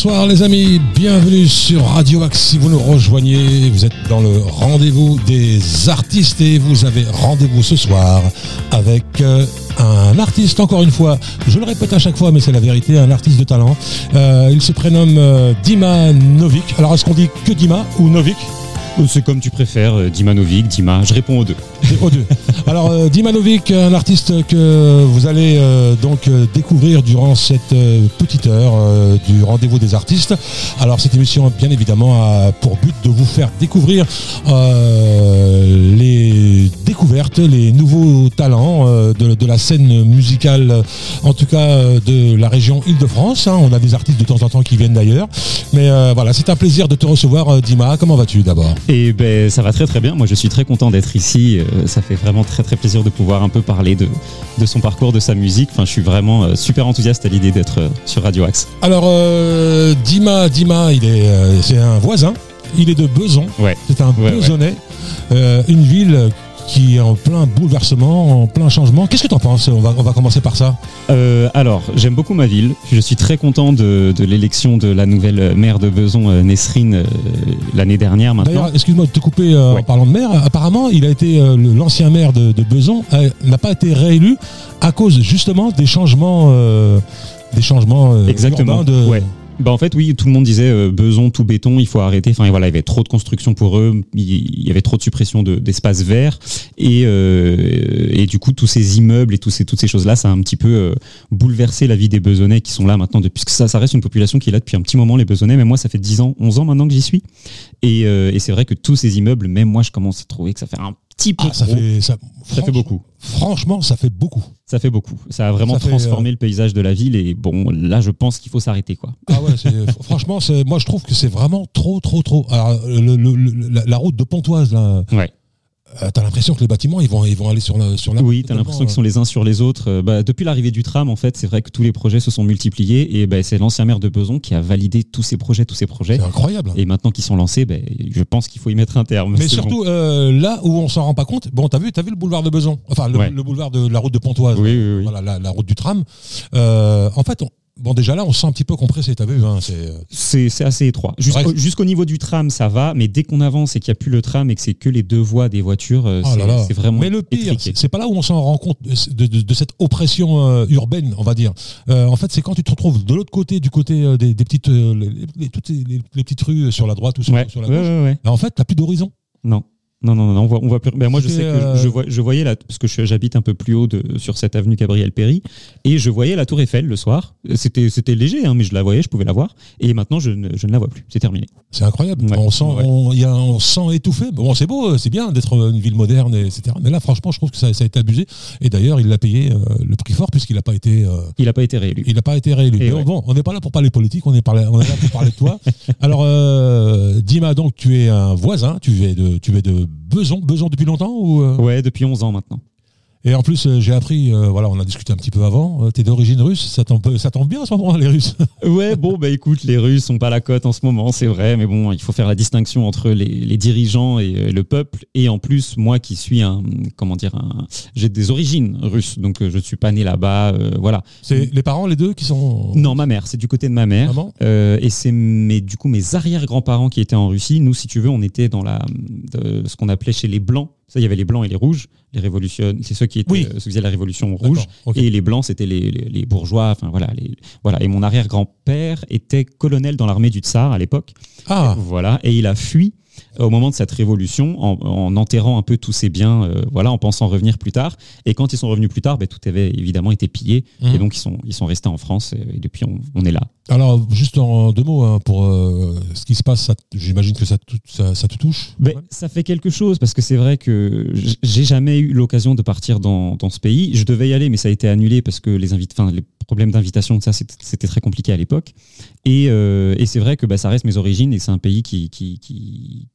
Bonsoir les amis, bienvenue sur Radio Axe. Si vous nous rejoignez, vous êtes dans le rendez-vous des artistes et vous avez rendez-vous ce soir avec euh, un artiste, encore une fois, je le répète à chaque fois, mais c'est la vérité, un artiste de talent. Euh, il se prénomme euh, Dima Novik. Alors est-ce qu'on dit que Dima ou Novik? C'est comme tu préfères, Dima Novik, Dima, je réponds aux deux. Alors euh, Dima Novik, un artiste que vous allez euh, donc euh, découvrir durant cette euh, petite heure du rendez-vous des artistes. Alors cette émission, bien évidemment, a pour but de vous faire découvrir les découvertes, les nouveaux talents de, la scène musicale, en tout cas de la région Île-de-France. hein. On a des artistes de temps en temps qui viennent d'ailleurs. Mais voilà, c'est un plaisir de te recevoir, Dima. Comment vas-tu d'abord? Et ben ça va très très bien. Moi je suis très content d'être ici. Euh, Ça fait vraiment très très plaisir de pouvoir un peu parler de, de son parcours, de sa musique. Enfin je suis vraiment euh, super enthousiaste à l'idée d'être euh, sur Radio Axe. Alors, euh, Dima, Dima, il est, c'est un voisin. Il est de Beson. Ouais. C'est un Ouais, Besonnais. Une ville qui est en plein bouleversement, en plein changement. Qu'est-ce que tu en penses? On va, on va commencer par ça. Euh, alors j'aime beaucoup ma ville. Je suis très content de, de l'élection de la nouvelle maire de Beson, euh, Nesrine, euh, l'année dernière maintenant. D'ailleurs, excuse-moi de te couper euh, Ouais. en parlant de maire. Apparemment, il a été euh, l'ancien maire de, de Beson euh, n'a pas été réélu à cause justement des changements, des changements Exactement. urbains de. Ouais. Bah en fait oui, tout le monde disait euh, beson tout béton, il faut arrêter. Enfin voilà, il y avait trop de construction pour eux, il y avait trop de suppression de- d'espaces verts et euh, et du coup tous ces immeubles et toutes ces choses là, ça a un petit peu euh, bouleversé la vie des Besonnais qui sont là maintenant depuis que ça ça reste une population qui est là depuis un petit moment les Besonnais, mais moi ça fait 10 ans, 11 ans maintenant que j'y suis. Et, euh, et c'est vrai que tous ces immeubles, même moi je commence à trouver que ça fait un petit peu Ah, ça fait ça, Ça fait beaucoup. Franchement, ça fait beaucoup. Ça fait beaucoup. Ça a vraiment Ça fait, transformé le paysage de la ville et bon là je pense qu'il faut s'arrêter quoi. Ah ouais, franchement, moi je trouve que c'est vraiment trop, trop, trop. Alors, le- le- le- la, la route de Pontoise, là, Ouais. Euh, t'as l'impression que les bâtiments, ils vont, ils vont aller sur la, sur la. Oui, t'as l'impression qu'ils sont les uns sur les autres. Euh, bah, depuis l'arrivée du tram, en fait, c'est vrai que tous les projets se sont multipliés et bah, c'est l'ancien maire de Beson qui a validé tous ces projets, tous ces projets. C'est incroyable. Et maintenant qu'ils sont lancés, bah, je pense qu'il faut y mettre un terme. Mais surtout euh, là où on s'en rend pas compte. Bon, t'as vu, t'as vu le boulevard de Beson, enfin le, Ouais. le boulevard de la route de Pontoise. Oui, oui, oui. Voilà, la, la route du tram. Euh, en fait, on- bon déjà là, on se sent un petit peu compressé. T'as vu, hein, c'est. assez étroit. Jusqu'au niveau du tram, ça va, mais dès qu'on avance et qu'il n'y a plus le tram et que c'est que les deux voies des voitures, euh, Oh c'est vraiment Mais le pire, c'est pas là où on s'en rend compte de, de- de cette oppression euh, urbaine, on va dire. Euh, en fait, c'est quand tu te retrouves de l'autre côté, du côté des, des petites, les, les- toutes les, les- les petites rues sur la droite ou sur, Ouais, sur la gauche. ouais, ouais. En fait, t'as plus d'horizon. Non. Non, non, non, on voit, on voit plus. Ben moi, je sais que euh, je, vois, je voyais là, parce que j'habite un peu plus haut de, sur cette avenue Gabriel Péry, et je voyais la Tour Eiffel le soir. C'était, c'était léger, hein, mais je la voyais, je pouvais la voir. Et maintenant, je ne, je ne la vois plus. C'est terminé. C'est incroyable. Ouais. On sent, Ouais. on, il y a, on se sent étouffé. Bon, c'est beau, c'est bien d'être une ville moderne, et- etc. Mais là, franchement, je trouve que ça, ça a été abusé. Et d'ailleurs, il l'a payé euh, le prix fort puisqu'il n'a pas été. euh, Il n'a pas été réélu. il n'a pas été réélu. Et Mais ouais. Bon, on n'est pas là pour parler politique, on est, parlé- on est là pour parler de toi. Alors, euh, Dima, donc, tu es un voisin, tu es de, tu es de Beson, Beson depuis longtemps ou euh? Ouais, depuis 11 ans maintenant. Et en plus, euh, j'ai appris, euh, voilà, on a discuté un petit peu avant, tu es d'origine russe, ça tombe, ça tombe bien en ce moment, les Russes. Ouais, bon, bah écoute, les Russes sont pas la cote en ce moment, c'est vrai, mais bon, il faut faire la distinction entre les, les dirigeants et euh, le peuple. Et en plus, moi qui suis un, comment dire, un, j'ai des origines russes, donc euh, je ne suis pas né là-bas, euh, voilà. C'est les parents, les deux, qui sont. Non, ma mère, c'est du côté de ma mère. Maman Euh, et c'est mes, du coup mes arrière-grands-parents qui étaient en Russie. Nous, si tu veux, on était dans la, ce qu'on appelait chez les Blancs. Ça, il y avait les Blancs et les Rouges. Les révolutions, c'est ceux qui étaient, Oui. euh, ceux qui faisaient la Révolution rouge. Et les Blancs, c'était les, les, les bourgeois. Enfin, voilà, les, voilà. Et mon arrière-grand-père était colonel dans l'armée du Tsar à l'époque. Ah, Voilà. Et il a fui au moment de cette révolution en, en enterrant un peu tous ses biens, euh, voilà, en pensant revenir plus tard. Et quand ils sont revenus plus tard, ben, tout avait évidemment été pillé. Mhm. Et donc ils sont, ils sont restés en France. Et, et depuis, on, on est là. Alors, juste en deux mots, hein, pour euh, ce qui se passe, j'imagine que ça, te- ça, ça te touche. Ça fait quelque chose parce que c'est vrai que j'ai jamais eu l'occasion de partir dans, dans ce pays. Je devais y aller, mais ça a été annulé parce que les, les problèmes d'invitation, ça c'était très compliqué à l'époque. Et, euh, et c'est vrai que bah, ça reste mes origines et c'est un pays qui, qui, qui,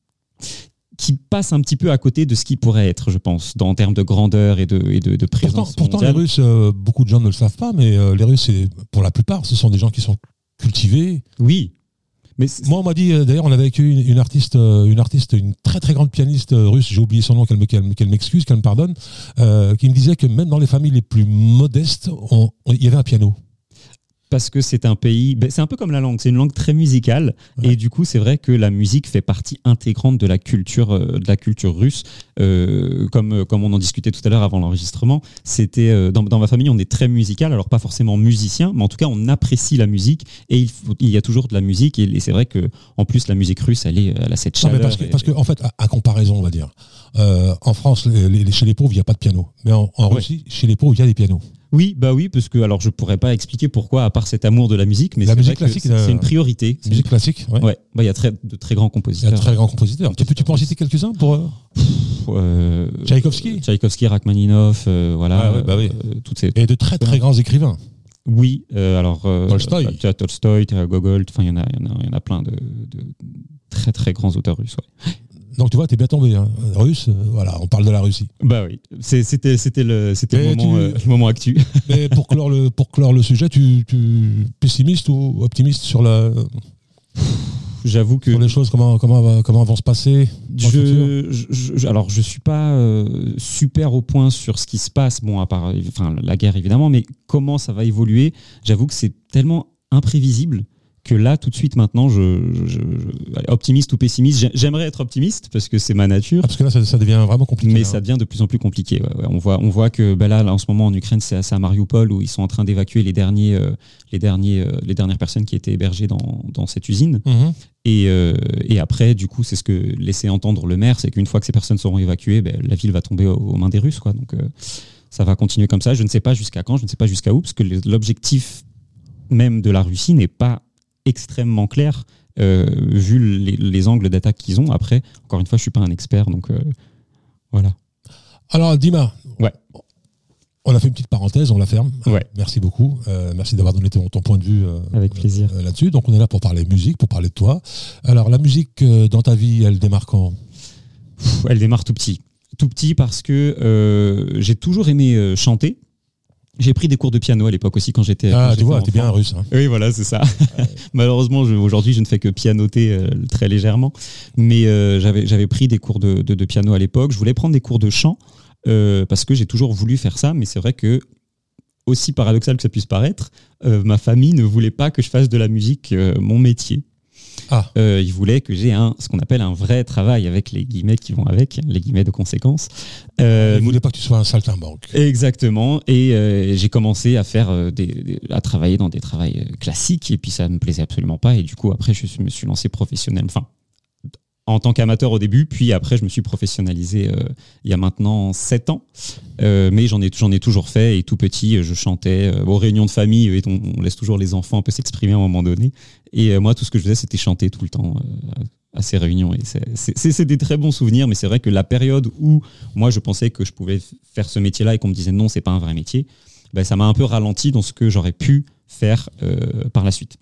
qui passe un petit peu à côté de ce qui pourrait être, je pense, dans, en termes de grandeur et de, et de, de Pourtant, présence. pourtant les. Russes, euh, beaucoup de gens ne le savent pas, mais euh, les Russes, pour la plupart, ce sont des gens qui sont Oui. Mais Moi, on m'a dit, euh, d'ailleurs, on avait avec une, une artiste, euh, une artiste, une très très grande pianiste euh, russe, j'ai oublié son nom, qu'elle me- qu'elle me- qu'elle m'excuse, qu'elle me pardonne, euh, qui me disait que même dans les familles les plus modestes, il y avait un piano. Parce que c'est un pays, ben, c'est un peu comme la langue, c'est une langue très musicale Ouais. et du coup c'est vrai que la musique fait partie intégrante de la culture euh, de la culture russe, Euh, comme euh, comme on en discutait tout à l'heure avant l'enregistrement. C'était dans, dans ma famille on est très musical, alors pas forcément musicien, mais en tout cas on apprécie la musique et il, faut- il y a toujours de la musique et, et c'est vrai que en plus la musique russe elle est elle a cette Non, chaleur. mais parce que, et- parce que, en fait, à, à comparaison, on va dire, euh, en France, les- les- chez les pauvres, il n'y a pas de piano. Mais en, en Ouais. Russie, chez les pauvres, il y a des pianos. Oui, bah oui, parce que alors je pourrais pas expliquer pourquoi à part cet amour de la musique, mais La c'est musique vrai que classique, c'est euh, c'est une priorité. C'est Musique classique, ouais. bah il y a très, de très grands Il y a compositeurs. de très grands compositeurs. Tu peux, tu peux en citer quelques-uns pour. euh, Euh, Tchaïkovski Tchaïkovski, Rachmaninov, euh, voilà. Ah ouais, bah oui. euh, toutes ces. Et de très très grands écrivains. Oui, alors. tu as Gogol, enfin, il y, en a- il y, en a- il y en a plein de, de très très grands auteurs russes. ouais. Donc tu vois, t'es bien tombé. Hein. Russe, euh, voilà, on parle de la Russie. Bah oui, c'était le, moment, tu- euh, le moment actu. Mais pour clore le, pour clore le sujet, tu, tu pessimiste ou optimiste sur, la, J'avoue que. sur les choses, comment, comment, comment vont se passer Je, je- je- alors je suis pas euh, super au point sur ce qui se passe, bon à part enfin la guerre évidemment, mais comment ça va évoluer? J'avoue que c'est tellement imprévisible que là tout de suite maintenant, je, je- je- allez, optimiste ou pessimiste, j'ai- j'aimerais être optimiste parce que c'est ma nature. Ah, parce que là, ça, ça devient vraiment compliqué. Mais hein. ça devient de plus en plus compliqué. ouais, ouais. On voit, on voit que ben là, là, en ce moment en Ukraine, c'est à, à Mariupol où ils sont en train d'évacuer les derniers, euh, les derniers, euh, les dernières personnes qui étaient hébergées dans, dans cette usine. Mhm. Et, euh, et après, du coup, c'est ce que laissait entendre le maire, c'est qu'une fois que ces personnes seront évacuées, ben, la ville va tomber aux, aux mains des Russes. Quoi. Donc, ça va continuer comme ça. Je ne sais pas jusqu'à quand, je ne sais pas jusqu'à où, parce que l'objectif même de la Russie n'est pas extrêmement clair, euh, vu les, les angles d'attaque qu'ils ont. Après, encore une fois, je suis pas un expert, donc euh, voilà. Alors, Dima, Ouais. on a fait une petite parenthèse, on la ferme. Ouais. Merci beaucoup. Euh, merci d'avoir donné ton, ton point de vue euh, Avec plaisir. euh, là-dessus. Donc, on est là pour parler musique, pour parler de toi. Alors, la musique dans ta vie, elle démarre quand? Elle démarre tout petit. Tout petit parce que j'ai toujours aimé chanter. J'ai pris des cours de piano à l'époque aussi quand j'étais. quand Ah, tu vois, t'es bien russe. hein. Oui, voilà, c'est ça. Malheureusement, aujourd'hui, je ne fais que pianoter euh, très légèrement. Mais euh, j'avais j'avais pris des cours de, de- de piano à l'époque. Je voulais prendre des cours de chant euh, parce que j'ai toujours voulu faire ça. Mais c'est vrai que, aussi paradoxal que ça puisse paraître, ma famille ne voulait pas que je fasse de la musique mon métier. Ah. Euh, ils voulaient que j'ai un, ce qu'on appelle un vrai travail avec les guillemets qui vont avec, les guillemets de conséquence. Euh, Il voulait pas que tu sois un saltimbanque. Exactement. Et euh, j'ai commencé à faire euh, des, des- à travailler dans des travails classiques et puis ça me plaisait absolument pas. Et du coup, après, je me suis lancé professionnel. Enfin, en tant qu'amateur au début, puis après, je me suis professionnalisé euh, il y a maintenant sept ans. Euh, mais j'en ai, toujours fait et tout petit, euh, je chantais aux réunions de famille et on, laisse toujours les enfants un peu s'exprimer à un moment donné. Et moi, tout ce que je faisais, c'était chanter tout le temps à ces réunions. Et c'est- des très bons souvenirs, mais c'est vrai que la période où moi, je pensais que je pouvais faire ce métier-là et qu'on me disait non, c'est pas un vrai métier, ben, ça m'a un peu ralenti dans ce que j'aurais pu faire par la suite.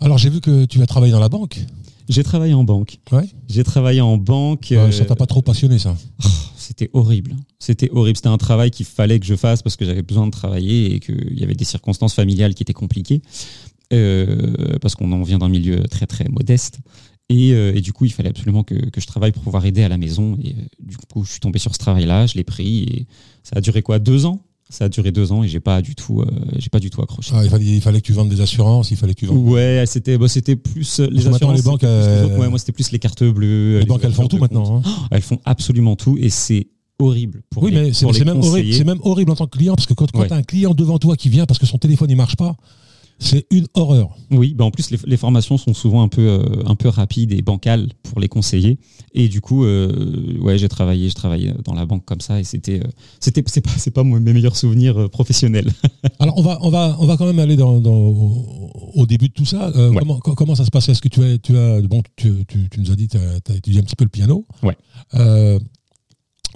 Alors, j'ai vu que tu as travaillé dans la banque. J'ai travaillé en banque. Ouais. J'ai travaillé en banque. Ouais, euh, ça t'a pas trop passionné, ça C'était horrible. C'était horrible. C'était un travail qu'il fallait que je fasse parce que j'avais besoin de travailler et qu'il y avait des circonstances familiales qui étaient compliquées. Euh, parce qu'on en vient d'un milieu très très modeste. Et, euh, et du coup, il fallait absolument que, que je travaille pour pouvoir aider à la maison. Et euh, du coup, je suis tombé sur ce travail-là, je l'ai pris et ça a duré quoi? Deux ans? Ça a duré deux ans et j'ai pas du tout, euh, j'ai pas du tout accroché. Ah, il, fallait, il fallait que tu vendes des assurances, il fallait que tu vendes. Ouais, c'était bah, c'était plus euh, les Parce assurances. les banques, les euh. Ouais, moi, c'était plus les cartes bleues. Les banques, elles font tout compte. maintenant. hein. Elles font absolument tout et c'est horrible pour Oui, les, mais c'est même, horrible, c'est même horrible en tant que client parce que quand, quand Ouais. tu as un client devant toi qui vient parce que son téléphone ne marche pas, c'est une horreur. Oui, bah en plus les, les formations sont souvent un peu euh, un peu rapides et bancales pour les conseillers. Et du coup, euh, ouais, j'ai travaillé, je travaillais dans la banque comme ça et c'était euh, c'était c'est pas c'est pas moi, mes meilleurs souvenirs euh, professionnels. Alors on va on va on va quand même aller dans, dans- au, début de tout ça, Ouais. comment, co- comment ça se passait? Est-ce que tu as, tu as bon, tu, tu- tu nous as dit, tu as, étudié un petit peu le piano. Ouais.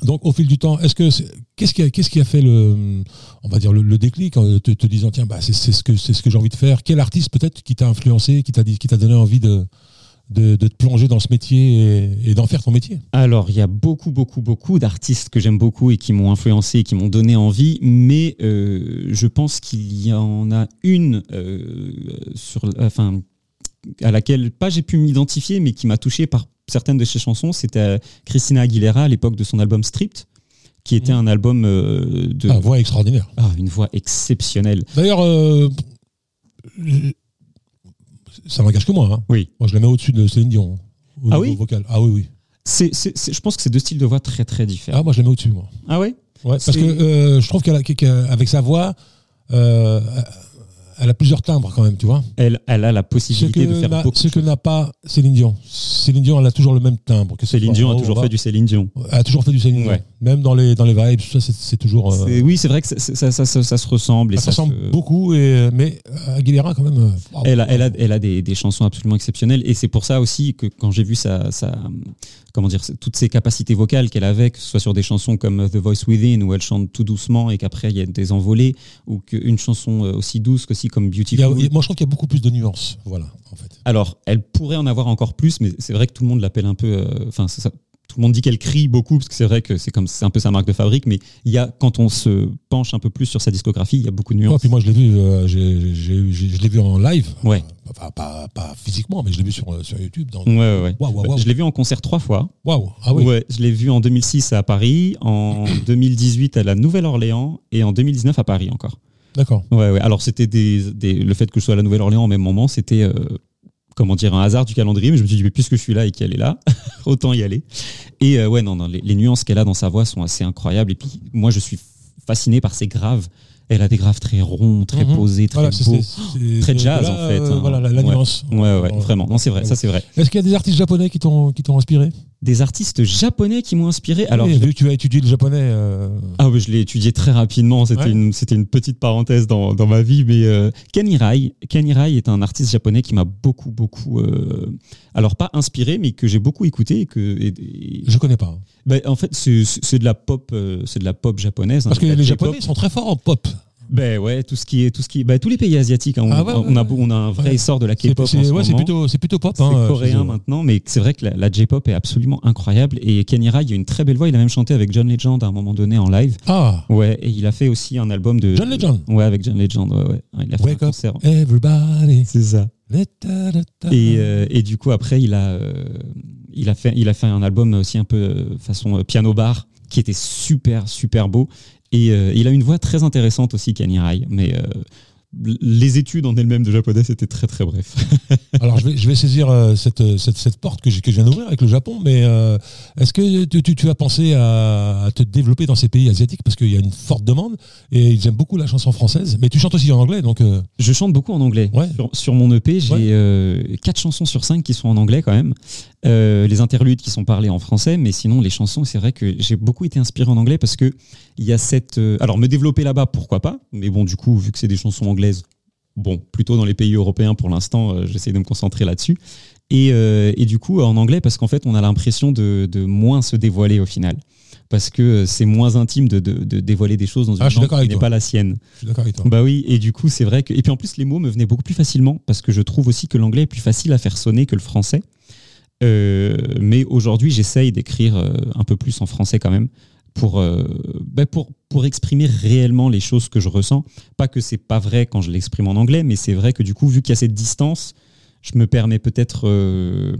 Donc, au fil du temps, est-ce que qu'est-ce qui a, fait le, va dire le, déclic, te, disant tiens, bah, c'est, ce que c'est ce que j'ai envie de faire. Quel artiste peut-être qui t'a influencé, qui t'a qui t'a donné envie de, te plonger dans ce métier et, et d'en faire ton métier? Alors, il y a beaucoup, beaucoup, beaucoup d'artistes que j'aime beaucoup et qui m'ont influencé et qui m'ont donné envie, mais euh, je pense qu'il y en a une euh, sur, enfin, à laquelle pas j'ai pu m'identifier, mais qui m'a touché par certaines de ses chansons. C'était euh, Christina Aguilera à l'époque de son album Stripped, qui était Mhm. un album euh, de Ah, voix extraordinaire. ah, une voix exceptionnelle. D'ailleurs, euh, ça n'engage que moi. hein. Oui. Moi, je la mets au-dessus de Céline Dion. Au Ah oui vocal. Ah oui, oui. C'est, c'est- c'est- je pense que c'est deux styles de voix très très différents. Ah, moi, je la mets au-dessus, moi. Ah ouais? Ouais, parce que euh, je trouve qu'avec sa voix, elle a plusieurs timbres quand même, tu vois. elle, elle a la possibilité de faire beaucoup. ce que n'a pas Céline Dion. Céline Dion, elle a toujours le même timbre. Que Céline Dion a toujours fait du Céline Dion. Elle a toujours fait du Céline Dion. Même dans les, dans les vibes, tout ça, c'est- toujours. euh, oui, c'est vrai que ça, ça, se ressemble. Et ça, ressemble se- beaucoup, et, mais Aguilera, quand même. euh. Elle a, elle a, elle a des, des chansons absolument exceptionnelles et c'est pour ça aussi que quand j'ai vu sa- comment dire, toutes ces capacités vocales qu'elle avait, que ce soit sur des chansons comme The Voice Within où elle chante tout doucement et qu'après il y a des envolées, ou qu'une chanson euh, aussi douce qu'aussi comme Beautiful. a- moi, je trouve qu'il y a beaucoup plus de nuances. Voilà, en fait. Alors, elle pourrait en avoir encore plus, mais c'est vrai que tout le monde l'appelle un peu. euh, Enfin, tout le monde dit qu'elle crie beaucoup parce que c'est vrai que c'est comme c'est un peu sa marque de fabrique, mais il y a quand on se penche un peu plus sur sa discographie, il y a beaucoup de nuances. puis moi, je l'ai vu, euh, j'ai- j'ai- j'ai- je l'ai vu en live. Ouais. Pas, pas- pas physiquement, mais je l'ai vu sur, euh, sur YouTube. dans- Ouais, waouh, Bah. Je l'ai vu en concert trois fois. Waouh. Ah oui. Ouais, je l'ai vu en 2006 à Paris, en 2018 à la Nouvelle-Orléans et en 2019 à Paris encore. D'accord. Ouais, ouais. Alors c'était des, des- le fait que je sois à la Nouvelle-Orléans au même moment, c'était euh, comment dire un hasard du calendrier. Mais je me suis dit, mais puisque je suis là et qu'elle est là, autant y aller. Et euh, ouais, non, non, les, les nuances qu'elle a dans sa voix sont assez incroyables. Et puis moi, je suis fasciné par ses graves. Elle a des graves très ronds, très Mhm. posés, très Voilà, beaux. Très jazz, là, en fait, euh, hein. voilà, la, la Ouais. nuance. Ouais, ouais, vraiment. Non, c'est vrai. Ça, c'est vrai. Est-ce qu'il y a des artistes japonais qui t'ont qui t'ont inspiré? Des artistes japonais qui m'ont inspiré. Alors, Oui, je- tu as étudié le japonais. euh, Ah oui, je l'ai étudié très rapidement. C'était Ouais. une, c'était une petite parenthèse dans, dans ma vie. Mais euh, Ken Hirai, Ken Hirai est un artiste japonais qui m'a beaucoup, beaucoup, euh, alors pas inspiré, mais que j'ai beaucoup écouté et que, et- et- je connais pas. ben, en fait, c'est, c'est de la pop, euh, c'est de la pop japonaise. hein, Parce que les. Japonais sont très forts en pop. Ben ouais, tout ce qui est, tout ce qui, ben, tous les pays asiatiques, hein, on, Ah ouais, on a, on a un vrai Ouais. essor de la K-pop c'est- ce ouais, plutôt, c'est plutôt pop. C'est hein, coréen maintenant, mais c'est vrai que la, la J-pop est absolument incroyable. Et Ken Hirai, il a une très belle voix. Il a même chanté avec John Legend à un moment donné en live. Ah, Ouais, et il a fait aussi un album de. John Legend. Ouais, avec John Legend, ouais, ouais. Il a fait Wake un up, concert. everybody. C'est ça. Et, euh, et du coup, après, il a, euh, il, a fait, il a fait un album aussi un peu euh, façon piano bar qui était super, super beau. Et euh, il a une voix très intéressante aussi, Ken Hirai. Mais euh, les études en elles-mêmes de japonais, c'était très, très bref. Alors, je vais, je vais saisir euh, cette, cette, cette porte que, j'ai- que je viens d'ouvrir avec le Japon, mais euh, est-ce que tu, tu- tu as pensé à, à te développer dans ces pays asiatiques? Parce qu'il y a une forte demande et ils aiment beaucoup la chanson française, mais tu chantes aussi en anglais, donc euh, Je chante beaucoup en anglais. Ouais. Sur, sur mon EP, j'ai Ouais. euh, quatre chansons sur cinq qui sont en anglais quand même. Euh, les interludes qui sont parlés en français, mais sinon les chansons, c'est vrai que j'ai beaucoup été inspiré en anglais parce que il y a cette. euh, alors me développer là-bas, pourquoi pas? Mais bon, du coup, vu que c'est des chansons anglaises, bon, plutôt dans les pays européens pour l'instant, euh, j'essaie de me concentrer là-dessus. Et, euh, et du coup, en anglais, parce qu'en fait, on a l'impression de, de moins se dévoiler au final. Parce que euh, c'est moins intime de, de- de dévoiler des choses dans une Ah, langue qui n'est pas la sienne. je suis d'accord avec toi. Bah oui, et du coup, c'est vrai que. Et puis en plus, les mots me venaient beaucoup plus facilement parce que je trouve aussi que l'anglais est plus facile à faire sonner que le français. Euh, mais aujourd'hui, j'essaye d'écrire un peu plus en français quand même pour, euh, bah pour, pour exprimer réellement les choses que je ressens. Pas que c'est pas vrai quand je l'exprime en anglais, mais c'est vrai que du coup, vu qu'il y a cette distance, je me permets peut-être euh,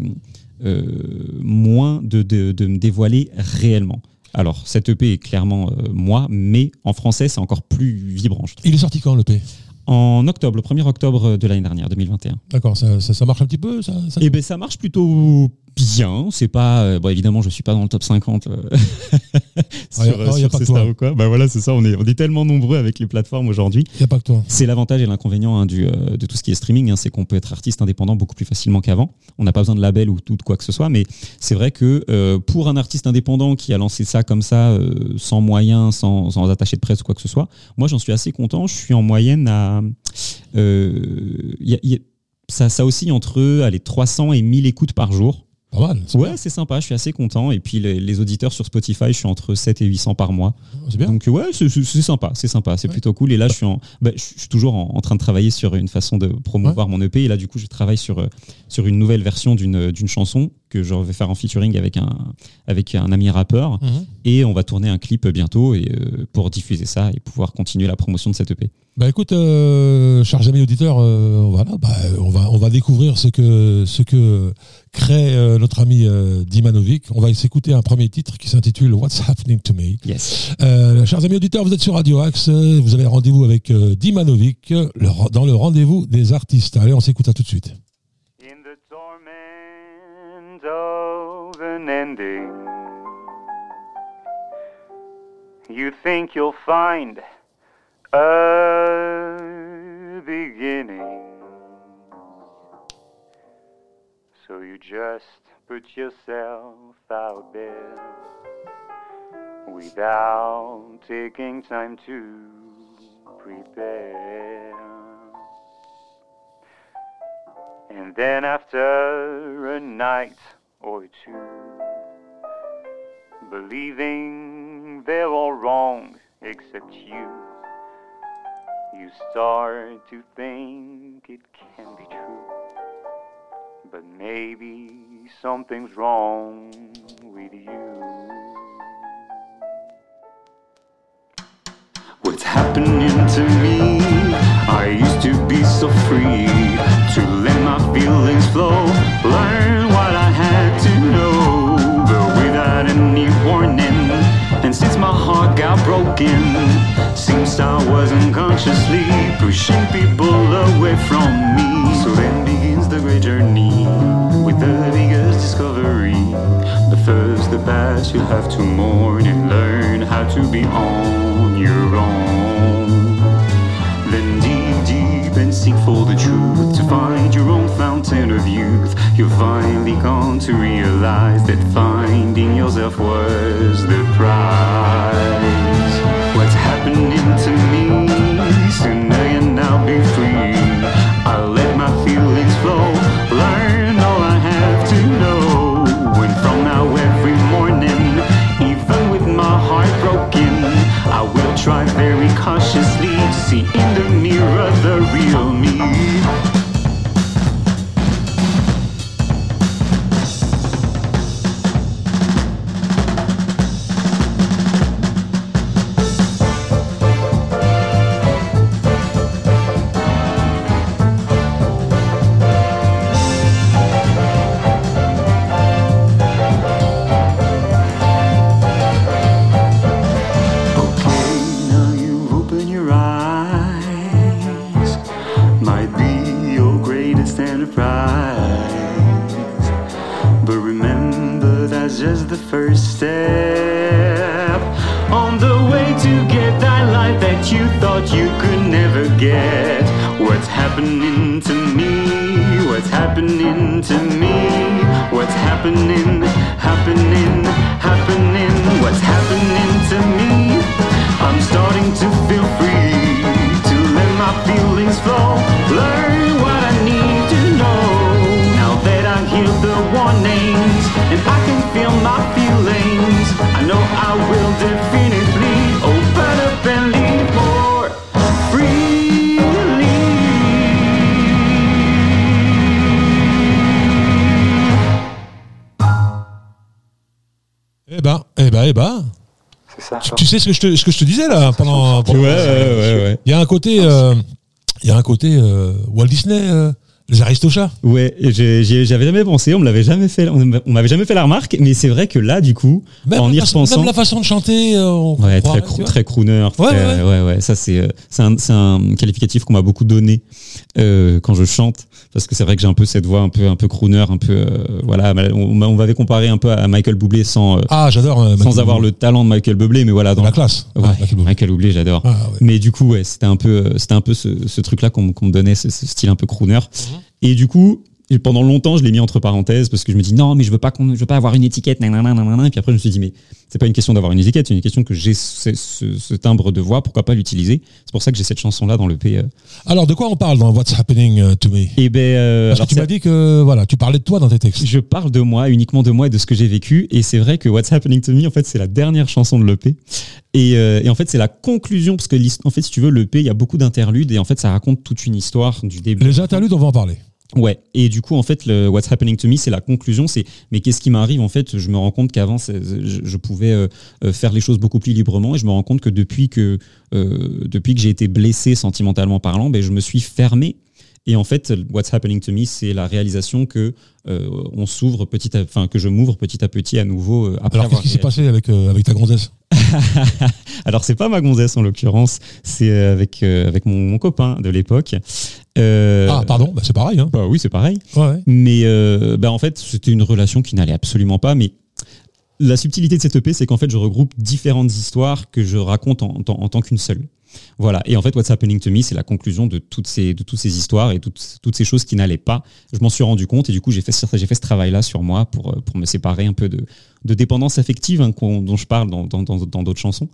euh, moins de, de, de me dévoiler réellement. Alors, cette EP est clairement moi, mais en français, c'est encore plus vibrant, je. Il est sorti quand le P? En octobre, le 1er octobre de l'année dernière, 2021. D'accord, ça, ça, ça marche un petit peu ça, ça? Et ben ça marche plutôt bien. C'est pas, euh, bon évidemment, je suis pas dans le top 50 euh, sur, Ah, y y sur pas ces que toi. stars ou quoi. Bah voilà, c'est ça. On est, on est tellement nombreux avec les plateformes aujourd'hui. Il n'y a pas que toi. C'est l'avantage et l'inconvénient hein, du, euh, de tout ce qui est streaming, hein, c'est qu'on peut être artiste indépendant beaucoup plus facilement qu'avant. On n'a pas besoin de label ou tout de quoi que ce soit, mais c'est vrai que pour un artiste indépendant qui a lancé ça comme ça, sans moyens, sans, sans attaché de presse ou quoi que ce soit, moi j'en suis assez content. Je suis en moyenne à y a- y a- ça, ça oscille entre allez, 300 et 1000 écoutes par jour. Pas mal. c'est Ouais, c'est sympa, je suis assez content. Et puis les, les auditeurs sur Spotify, je suis entre 7 et 800 par mois. C'est bien. Donc ouais, c'est sympa, c'est sympa, c'est Ouais. plutôt cool. Et là, je suis, en, bah, je suis toujours en, en train de travailler sur une façon de promouvoir mon EP. Et là, du coup, je travaille sur, euh, sur une nouvelle version d'une d'une chanson que je vais faire en featuring avec un, avec un ami rappeur. Mhm. Et on va tourner un clip bientôt et, euh, pour diffuser ça et pouvoir continuer la promotion de cette EP. Bah écoute, euh, chers amis auditeurs, euh, voilà, bah, on va on va découvrir ce que ce que crée euh, notre ami euh, Dimanovic. On va s'écouter un premier titre qui s'intitule What's Happening to Me. Yes. Euh, chers amis auditeurs, vous êtes sur Radio Axe, vous avez rendez-vous avec euh, Dimanovic le dans le rendez-vous des artistes. Allez, on s'écoute à tout de suite. In the torment of an ending, you think you'll find a beginning. So you just put yourself out there without taking time to prepare. And then after a night or two, believing they're all wrong except you, you start to think it can be true. But maybe something's wrong with you. What's happening to me? I used to be so free to let my feelings flow, learn And since my heart got broken, seems I was unconsciously pushing people away from me. So then begins the great journey with the biggest discovery. The first, the past you have to mourn and learn how to be on your own. And seek for the truth to find your own fountain of youth. You'll finally come to realize that finding yourself was the prize. What's happening to me? Soon I and I'll be free. I'll let my feelings flow, learn will try very cautiously see in the mirror the real me. Feelings flow. Learn what I need to know. Now that I hear the warnings and I can feel my feelings, I know I will definitely open up and live more freely. Eh ben, eh ben, eh ben. C'est ça. Tu, tu sais ce que je te, ce que je te disais là pendant. pendant- ouais. Il y a un côté, euh, il y a un côté euh, Walt Disney, euh, les Aristochats. Ouais, j'avais jamais pensé, on me l'avait jamais fait, on m'a- on m'avait jamais fait la remarque, mais c'est vrai que là, du coup, Même, en y repensant, même la façon de chanter. euh, on ouais, très, très crooner, Ouais, très- ouais, ouais, ouais, ça c'est, c'est un, qualificatif qu'on m'a beaucoup donné euh, quand je chante, parce que c'est vrai que j'ai un peu cette voix un peu, un peu crooner, un peu, euh, voilà, on, on m'avait comparé un peu à Michael Bublé sans, euh, Ah, j'adore. euh, sans Michael avoir Bublé. le talent de Michael Bublé, mais voilà, dans la classe. Ouais, Ouais, Michael Bublé. Michael Bublé, j'adore. Ah, ouais. Mais du coup, ouais, c'était un peu, c'était un peu ce, ce truc-là qu'on qu'on me donnait, ce, ce style un peu crooner. Mhm. Et du coup, Et pendant longtemps, je l'ai mis entre parenthèses parce que je me dis non, mais je veux pas qu'on, je veux pas avoir une étiquette, nanana, nanana. Et puis après, je me suis dit mais c'est pas une question d'avoir une étiquette, c'est une question que j'ai ce, ce- ce timbre de voix, pourquoi pas l'utiliser? C'est pour ça que j'ai cette chanson là dans le P. euh. Alors, de quoi on parle dans What's Happening uh, to Me? Et ben, euh, Parce alors que tu m'as dit que voilà, tu parlais de toi dans tes textes. je parle de moi, uniquement de moi et de ce que j'ai vécu. Et c'est vrai que What's Happening to Me, en fait, c'est la dernière chanson de l'EP. Et, euh, et en fait, c'est la conclusion, parce que en fait, si tu veux, l'EP, il y a beaucoup d'interludes et en fait, ça raconte toute une histoire du début. Les interludes, on va en parler. Ouais. Et du coup, en fait, le What's Happening to Me, c'est la conclusion. C'est mais qu'est-ce qui m'arrive En fait, je me rends compte qu'avant, je, je pouvais euh, euh, faire les choses beaucoup plus librement, et je me rends compte que depuis que euh, depuis que j'ai été blessé sentimentalement parlant, ben, je me suis fermé. Et en fait, What's Happening to Me, c'est la réalisation que euh, on s'ouvre petit, à, enfin que je m'ouvre petit à petit à nouveau. après Alors, qu'est-ce qui s'est passé avec, avec ta gonzesse? Alors c'est pas ma gonzesse en l'occurrence, c'est euh, avec euh, avec mon, mon copain de l'époque. Euh, Ah, pardon, bah, c'est pareil. Hein. Bah oui, c'est pareil. Ouais, ouais. Mais euh, bah en fait, c'était une relation qui n'allait absolument pas. Mais la subtilité de cette EP, c'est qu'en fait, je regroupe différentes histoires que je raconte en, en- en tant qu'une seule. Voilà. Et en fait, What's Happening to Me, c'est la conclusion de toutes ces, de toutes ces histoires et toutes, toutes ces choses qui n'allaient pas. Je m'en suis rendu compte et du coup, j'ai fait, ce- j'ai fait ce travail-là sur moi pour, pour me séparer un peu de, de dépendance affective hein, dont je parle dans dans- dans- dans d'autres chansons.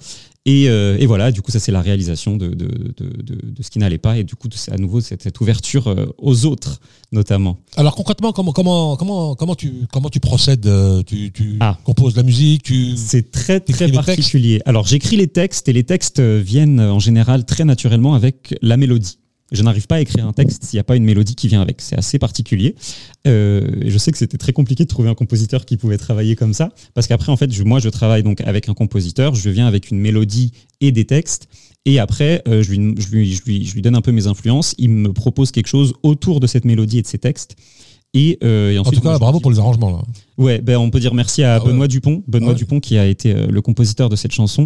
Et, euh, et voilà, du coup, ça, c'est la réalisation de, de, de, de- de ce qui n'allait pas et du coup, c'est à nouveau cette, cette ouverture euh, aux autres, notamment. Alors, concrètement, comment, comment, comment, comment, tu, comment tu procèdes euh, Tu, tu Ah. composes la musique tu... C'est très très particulier. Alors j'écris les textes et les textes viennent en général très naturellement avec la mélodie. Je n'arrive pas à écrire un texte s'il n'y a pas une mélodie qui vient avec. C'est assez particulier. Euh, je sais que c'était très compliqué de trouver un compositeur qui pouvait travailler comme ça, parce qu'après en fait, je- moi je travaille donc avec un compositeur. Je viens avec une mélodie et des textes. Et après, euh, je, lui, je, lui, je, lui, je lui donne un peu mes influences. Il me propose quelque chose autour de cette mélodie et de ces textes. Et, euh, et En tout cas, moi, bravo pour les arrangements. Là. Ouais, ben on peut dire merci à Ah ouais. Benoît Dupont, Benoît Ah ouais. Dupont qui a été le compositeur de cette chanson,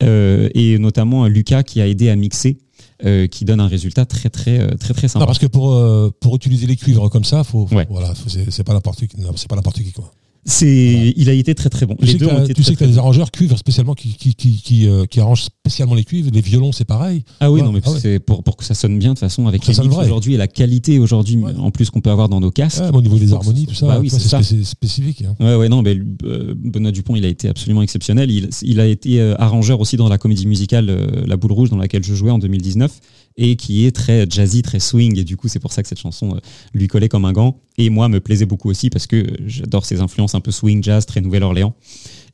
et notamment à Lucas qui a aidé à mixer, euh, qui donne un résultat très très euh, très très sympa. Non, parce que pour, euh, pour utiliser les cuivres comme ça, faut, faut- Ouais. voilà, c'est pas n'importe qui. C'est pas n'importe qui. Quoi. C'est, il a été très très bon. Tu Les sais que deux ont t'as- été tu sais très, que tu as des arrangeurs cuivres spécialement qui, qui, qui, qui, euh, qui arrangent spécialement les cuivres. Les violons, c'est pareil. Ah oui, Ouais, non mais ah ouais. c'est pour pour que ça sonne bien de toute façon avec les aujourd'hui et la qualité aujourd'hui Ouais. en plus qu'on peut avoir dans nos casques. Au niveau des harmonies, tout ça, Bah oui, c'est spécifique. hein. Ouais, ouais, non, mais euh, Benoît Dupont, il a été absolument exceptionnel. Il, il a été euh, arrangeur aussi dans la comédie musicale La Boule Rouge, dans laquelle je jouais en 2019, et qui est très jazzy, très swing. Et du coup, c'est pour ça que cette chanson lui collait comme un gant. Et moi, me plaisait beaucoup aussi parce que j'adore ses influences un peu swing, jazz, très Nouvelle-Orléans.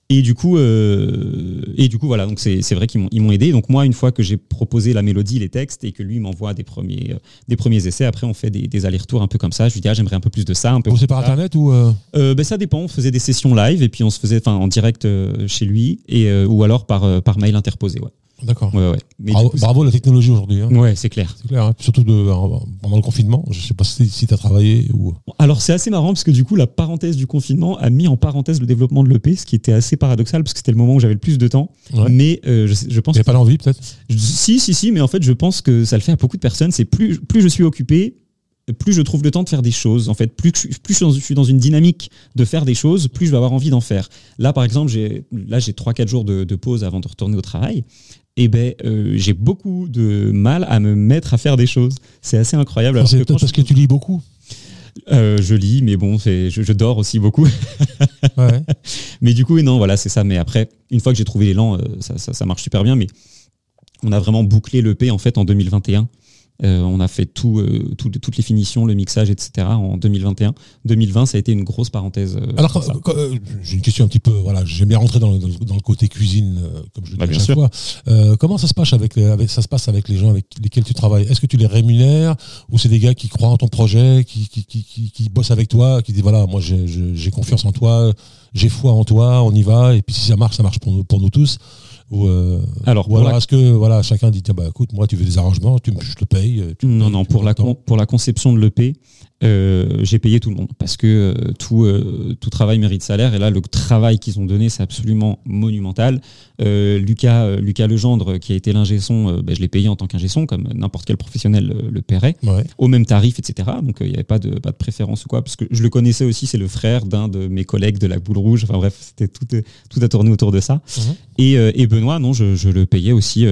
Et du coup, euh, et du coup, voilà. Donc c'est vrai qu'ils m'ont aidé. Donc moi, une fois que j'ai proposé la mélodie, les textes, et que lui m'envoie des premiers euh, des premiers essais, après on fait des, des allers-retours un peu comme ça. Je lui dis ah j'aimerais un peu plus de ça, un peu. C'est par ça. internet ou. euh, ben, ça dépend. On faisait des sessions live et puis on se faisait enfin en direct chez lui et ou alors par par mail interposé. Ouais. D'accord. Ouais ouais. Mais du Bravo, coup, bravo la technologie aujourd'hui. hein. c'est- ouais, c'est clair. C'est clair. hein. Surtout de, pendant le confinement. Je sais pas si, si tu as travaillé ou. Alors c'est assez marrant parce que du coup la parenthèse du confinement a mis en parenthèse le développement de l'EP, ce qui était assez paradoxal parce que c'était le moment où j'avais le plus de temps. Ouais. Mais euh, je, je pense Tu que pas l'envie peut-être? Je- Si, si, si, mais en fait, je pense que ça le fait à beaucoup de personnes. C'est plus, plus je suis occupé, plus je trouve le temps de faire des choses. En fait, plus, plus je suis dans- je suis dans une dynamique de faire des choses, plus je vais avoir envie d'en faire. Là, par exemple, j'ai là j'ai trois, quatre jours de, de pause avant de retourner au travail. Et ben, euh, j'ai beaucoup de mal à me mettre à faire des choses. C'est assez incroyable. alors C'est peut-être parce je, que tu lis beaucoup. euh, je lis, mais bon, je, je dors aussi beaucoup. Ouais. Mais du coup, non, voilà, c'est ça. Mais après, une fois que j'ai trouvé l'élan, euh, ça, ça, ça marche super bien. Mais on a vraiment bouclé l'EP en fait en 2021. Euh, on a fait tout, euh, tout- toutes les finitions, le mixage, etc. en 2021. 2020, ça a été une grosse parenthèse. euh, Alors, quand- quand- j'ai une question un petit peu. Voilà, j'aime bien rentrer dans le, dans le- dans le côté cuisine, comme je le dis Bah, à bien chaque fois. Comment ça se passe avec, ça se passe avec les gens avec lesquels tu travailles? Est-ce que tu les rémunères? Ou c'est des gars qui croient en ton projet, qui, qui, qui, qui, qui bossent avec toi, qui disent voilà, moi j'ai confiance en toi, j'ai foi en toi, on y va, et puis si ça marche, ça marche pour nous, pour nous tous. Ou, euh, Alors, ou pour alors la- est-ce que voilà, chacun dit tiens bah écoute, moi tu veux des arrangements, tu je te paye. tu Non, non, tu pour la, con- pour la conception de l'EP, euh, j'ai payé tout le monde parce que euh, tout, euh, tout travail mérite salaire. Et là, le travail qu'ils ont donné, c'est absolument monumental. Lucas, Lucas Legendre, qui a été l'ingé son, ben, je l'ai payé en tant qu'ingé son, comme n'importe quel professionnel le paierait. Ouais. au même tarif, etc. Donc il n'y avait pas de, pas de préférence ou quoi, parce que je le connaissais aussi, c'est le frère d'un de mes collègues de la Boule Rouge. Enfin bref, c'était tout, tout a tourné autour de ça. Mhm. Et, et Benoît, non, je, je le payais aussi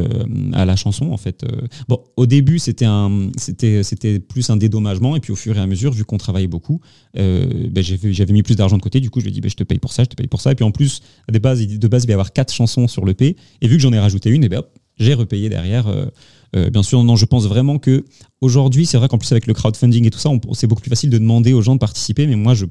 à la chanson en fait. Bon, au début c'était un, c'était, c'était plus un dédommagement, et puis au fur et à mesure vu qu'on travaillait beaucoup, euh, ben, j'avais mis plus d'argent de côté. Du coup, je lui ai dit, ben, je te paye pour ça, je te paye pour ça. Et puis en plus, à des bases, de base, il va y avoir quatre chansons sur le P. Et vu que j'en ai rajouté une, et ben, hop, j'ai repayé derrière. euh, euh, bien sûr, non, je pense vraiment que aujourd'hui, c'est vrai qu'en plus avec le crowdfunding et tout ça, c'est beaucoup plus facile de demander aux gens de participer. Mais moi, je,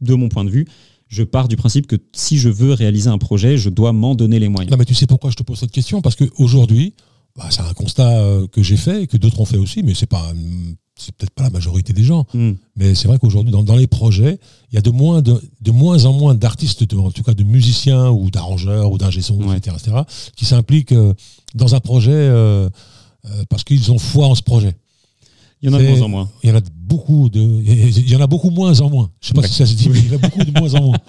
de mon point de vue, je pars du principe que si je veux réaliser un projet, je dois m'en donner les moyens. Mais tu sais pourquoi je te pose cette question? Parce qu'aujourd'hui, bah, c'est un constat euh, que j'ai fait et que d'autres ont fait aussi, mais c'est pas, hum, c'est peut-être pas la majorité des gens. Hmm. Mais c'est vrai qu'aujourd'hui, dans, dans les projets, il y a de moins, de, de moins en moins d'artistes, en tout cas de musiciens ou d'arrangeurs ou d'ingé Ouais. etc., etc., qui s'impliquent euh, dans un projet euh, euh, parce qu'ils ont foi en ce projet. Il y en a de moins en moins. Il y en a beaucoup de, il y en a beaucoup moins en moins. Je sais pas Ouais. si ça se dit, mais il y en a beaucoup de moins en moins.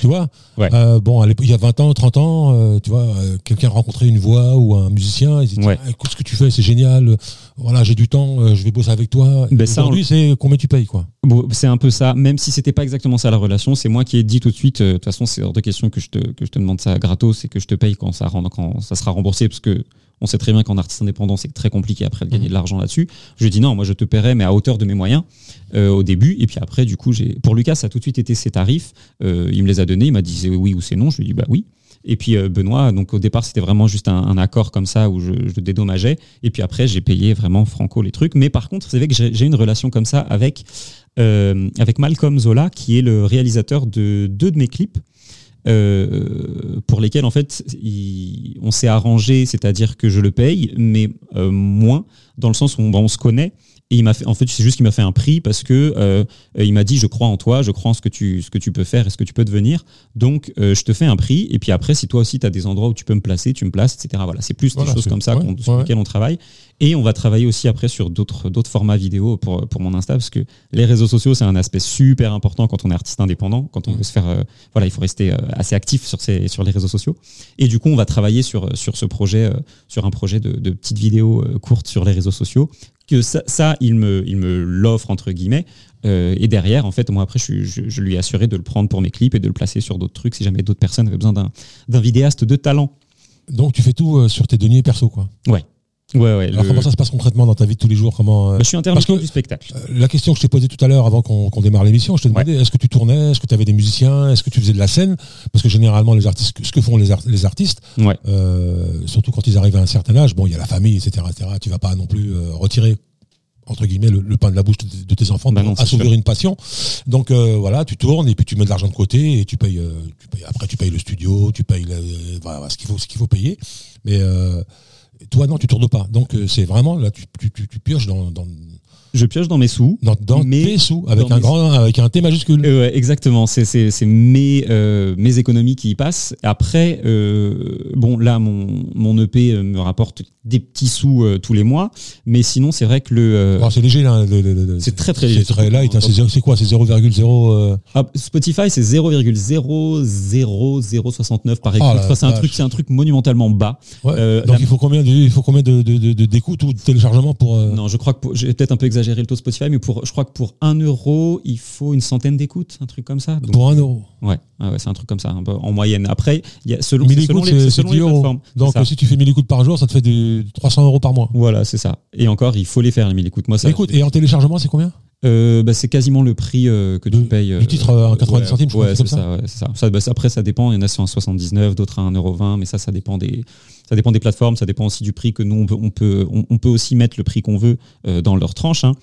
Tu vois Ouais. Euh, Bon, il y a 20 ans, 30 ans, euh, tu vois, euh, quelqu'un rencontrait une voix ou un musicien, il dit Ouais. Tiens, écoute ce que tu fais, c'est génial. Voilà, j'ai du temps, euh, je vais bosser avec toi. Ben, Aujourd'hui, c'est combien tu payes, quoi? Bon, c'est un peu ça, même si c'était pas exactement ça la relation, c'est moi qui ai dit tout de suite, euh, de toute façon c'est hors de question que je te, que je te demande ça gratos et que je te paye quand ça, rend- quand ça sera remboursé, parce que on sait très bien qu'en artiste indépendant c'est très compliqué après de gagner de l'argent là-dessus. Je lui ai dit non, moi je te paierai mais à hauteur de mes moyens euh, au début, et puis après du coup j'ai, pour Lucas ça a tout de suite été ses tarifs, Euh, il me les a donnés, il m'a dit c'est oui ou c'est non, je lui ai dit bah oui. Et puis euh, Benoît, donc au départ c'était vraiment juste un, accord comme ça où je, je dédommageais. Et puis après j'ai payé vraiment franco les trucs. Mais par contre c'est vrai que j'ai une relation comme ça avec euh, avec Malcolm Zola qui est le réalisateur de deux de mes clips. euh, pour lesquels en fait on s'est arrangé, c'est-à-dire que je le paye, mais moins dans le sens où on se connaît. Et il m'a fait, en fait, c'est juste qu'il m'a fait un prix parce que euh, il m'a dit je crois en toi, je crois en ce que tu, ce que tu peux faire et ce que tu peux devenir. Donc euh, je te fais un prix. Et puis après, si toi aussi tu as des endroits où tu peux me placer, tu me places, etc. Voilà, c'est plus Voilà, des choses comme ça ouais, sur lesquelles on travaille. Et on va travailler aussi après sur d'autres d'autres formats vidéo pour, pour mon Insta parce que les réseaux sociaux c'est un aspect super important quand on est artiste indépendant, quand on veut se faire euh, voilà il faut rester assez actif sur ces sur les réseaux sociaux. Et du coup on va travailler sur sur ce projet sur un projet de, de petites vidéos courtes sur les réseaux sociaux que ça, ça il me il me l'offre entre guillemets euh, et derrière en fait moi après je, suis- je, je lui ai assuré de le prendre pour mes clips et de le placer sur d'autres trucs si jamais d'autres personnes avaient besoin d'un d'un vidéaste de talent. Donc, tu fais tout euh, sur tes deniers perso, quoi. Ouais ouais. Alors, le- comment ça se passe concrètement dans ta vie de tous les jours comment, euh, Bah, je suis intermittent du spectacle. Euh, La question que je t'ai posée tout à l'heure avant qu'on démarre l'émission, je te demandais est-ce que tu tournais, est-ce que tu avais des musiciens, est-ce que tu faisais de la scène? Parce que généralement, les artistes, ce que font les, art- les artistes, Ouais. euh, surtout quand ils arrivent à un certain âge, bon, il y a la famille, etc., etc. Tu vas pas non plus retirer entre guillemets le, le pain de la bouche de, de tes enfants Bah non, c'est assouvir une passion. Donc euh, voilà, tu tournes et puis tu mets de l'argent de côté et tu payes, euh, tu payes- après tu payes le studio, tu payes le- voilà, ce qu'il faut, ce qu'il faut payer. Mais euh, toi non, tu tournes pas. Donc euh, c'est vraiment là, tu, tu, tu, dans, dans, Je pioche dans mes sous. dans, tes sous avec un mes grand, avec un T majuscule. Euh, ouais, exactement, c'est c'est c'est mes euh, mes économies qui y passent. Après, euh, bon là mon mon EP me rapporte des petits sous tous les mois, mais sinon c'est vrai que le Alors, c'est léger là. C'est très, très C'est léger. très light. hein, c'est c'est quoi? C'est 0,0. euh, ah, Spotify c'est 0,00069 par écoute. Enfin, c'est un truc c'est un truc monumentalement bas. ouais. Donc la- il faut combien de, il faut combien de, de, de- de- d'écoutes ou de téléchargements pour Non, je crois que j'ai peut-être un peu exagéré le taux Spotify, mais pour je crois que pour 1 euro il faut une centaine d'écoutes, un truc comme ça. Donc, pour un euro Ouais, ah ouais, c'est un truc comme ça, un peu en moyenne. Après, il y a selon, 1000 c'est selon les, selon 10 les euros. plateformes. Donc ça. euh, si tu fais 1000 écoutes par jour, ça te fait des 300 euros par mois. Voilà, c'est ça. Et encore, il faut les faire, les 1000 écoutes. Moi, ça, Écoute, et en téléchargement, c'est combien? Euh, bah, c'est quasiment le prix euh, que tu payes. du titre, euh, à 90 ouais, centimes, je crois, Ouais, c'est comme ça. ouais, ça. Ça, bah, ça, Après, ça dépend. Il y en a sur un 79, d'autres à 1,20€, mais ça, ça dépend des. Ça dépend des plateformes, ça dépend aussi du prix que nous on peut, on peut, on, on peut aussi mettre le prix qu'on veut euh, dans leur tranche. hein.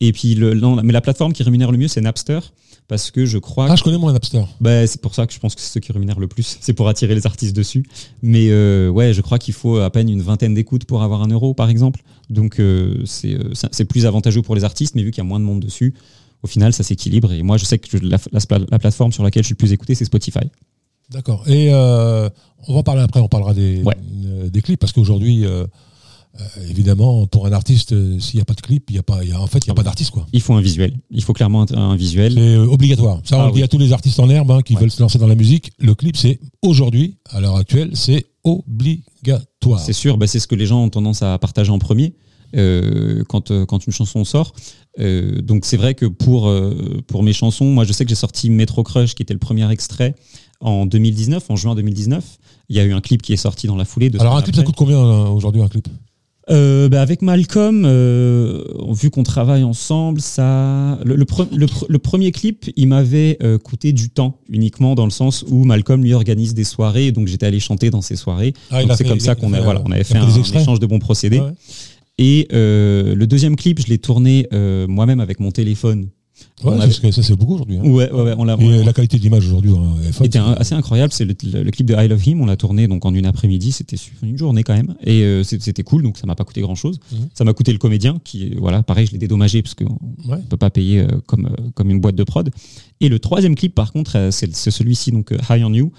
Et puis, le, non, mais la plateforme qui rémunère le mieux, c'est Napster, parce que je crois Ah, je connais moi Napster. bah, c'est pour ça que je pense que c'est ceux qui rémunèrent le plus. C'est pour attirer les artistes dessus. Mais euh, ouais, je crois qu'il faut à peine une vingtaine d'écoutes pour avoir un euro, par exemple. Donc euh, c'est plus avantageux pour les artistes, mais vu qu'il y a moins de monde dessus, au final, ça s'équilibre. Et moi, je sais que la, la- la plateforme sur laquelle je suis le plus écouté, c'est Spotify. D'accord. Et euh, on va en parler après, on parlera des, Ouais. euh, des clips, parce qu'aujourd'hui, euh, évidemment, pour un artiste, s'il n'y a pas de clip, il y a pas, il y a, en fait, il n'y a pas d'artiste. quoi. Il faut un visuel. Il faut clairement un, un visuel. C'est obligatoire. Ça, on Ah le dit à tous les artistes en herbe hein, qui Ouais. veulent se lancer dans la musique. Le clip, c'est aujourd'hui, à l'heure actuelle, c'est obligatoire. C'est sûr, bah, c'est ce que les gens ont tendance à partager en premier euh, quand, euh, quand une chanson sort. Euh, donc c'est vrai que pour, pour mes chansons, moi je sais que j'ai sorti Metro Crush qui était le premier extrait en 2019, en juin 2019. Il y a eu un clip qui est sorti dans la foulée de Alors, un clip, ça coûte combien euh, aujourd'hui, un clip? Euh, bah, avec Malcolm, euh, vu qu'on travaille ensemble, ça, le, le, pre- le pre- le premier clip, il m'avait euh, coûté du temps uniquement dans le sens où Malcolm lui organise des soirées, donc j'étais allé chanter dans ces soirées. Ah, c'est comme ça qu'on a, voilà, on avait fait fait un, échange de bons procédés. Ouais. Et le deuxième clip, je l'ai tourné moi-même avec mon téléphone. Ouais, avait- que- ça c'est beaucoup aujourd'hui. hein. Ouais, ouais, ouais, on l'a. On- la qualité d'image aujourd'hui hein, était un- assez incroyable. C'est le, le- le clip de I Love Him. On l'a tourné donc en une après-midi. C'était sur une journée quand même. Et euh, c'était cool. Donc ça m'a pas coûté grand-chose. Mhm. Ça m'a coûté le comédien qui, voilà, pareil, je l'ai dédommagé parce qu'on Ouais. peut pas payer euh, comme euh, comme une boîte de prod. Et le troisième clip, par contre, c'est celui-ci donc High on You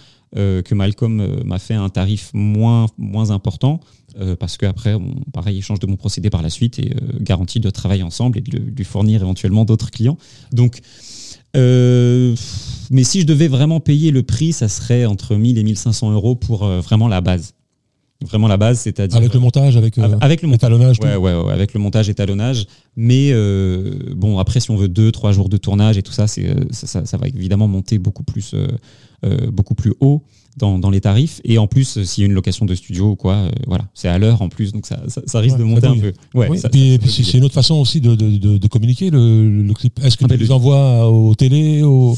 que Malcolm euh, m'a fait un tarif moins moins important. euh, parce qu'après, pareil, échange de mon procédé par la suite et euh, garantie de travailler ensemble et de lui fournir éventuellement d'autres clients. Donc, euh, mais si je devais vraiment payer le prix, ça serait entre 1000 et 1500 euros pour euh, vraiment la base. Vraiment la base, c'est-à-dire. Avec le montage, avec, euh, avec le tout. Ouais, ouais, ouais, avec le montage étalonnage. Mais euh, bon, après, si on veut deux, trois jours de tournage et tout euh, ça, ça- ça va évidemment monter beaucoup plus, euh, beaucoup plus haut dans, dans les tarifs. Et en plus, euh, s'il y a une location de studio ou quoi, euh, voilà, c'est à l'heure en plus, donc ça, ça, ça risque Ouais, de monter un peu. Ouais, Oui, ça- et puis, c'est une autre façon aussi de, de, de, de communiquer le, le clip. Est-ce que Ah, tu les le- envoies aux télé, aux...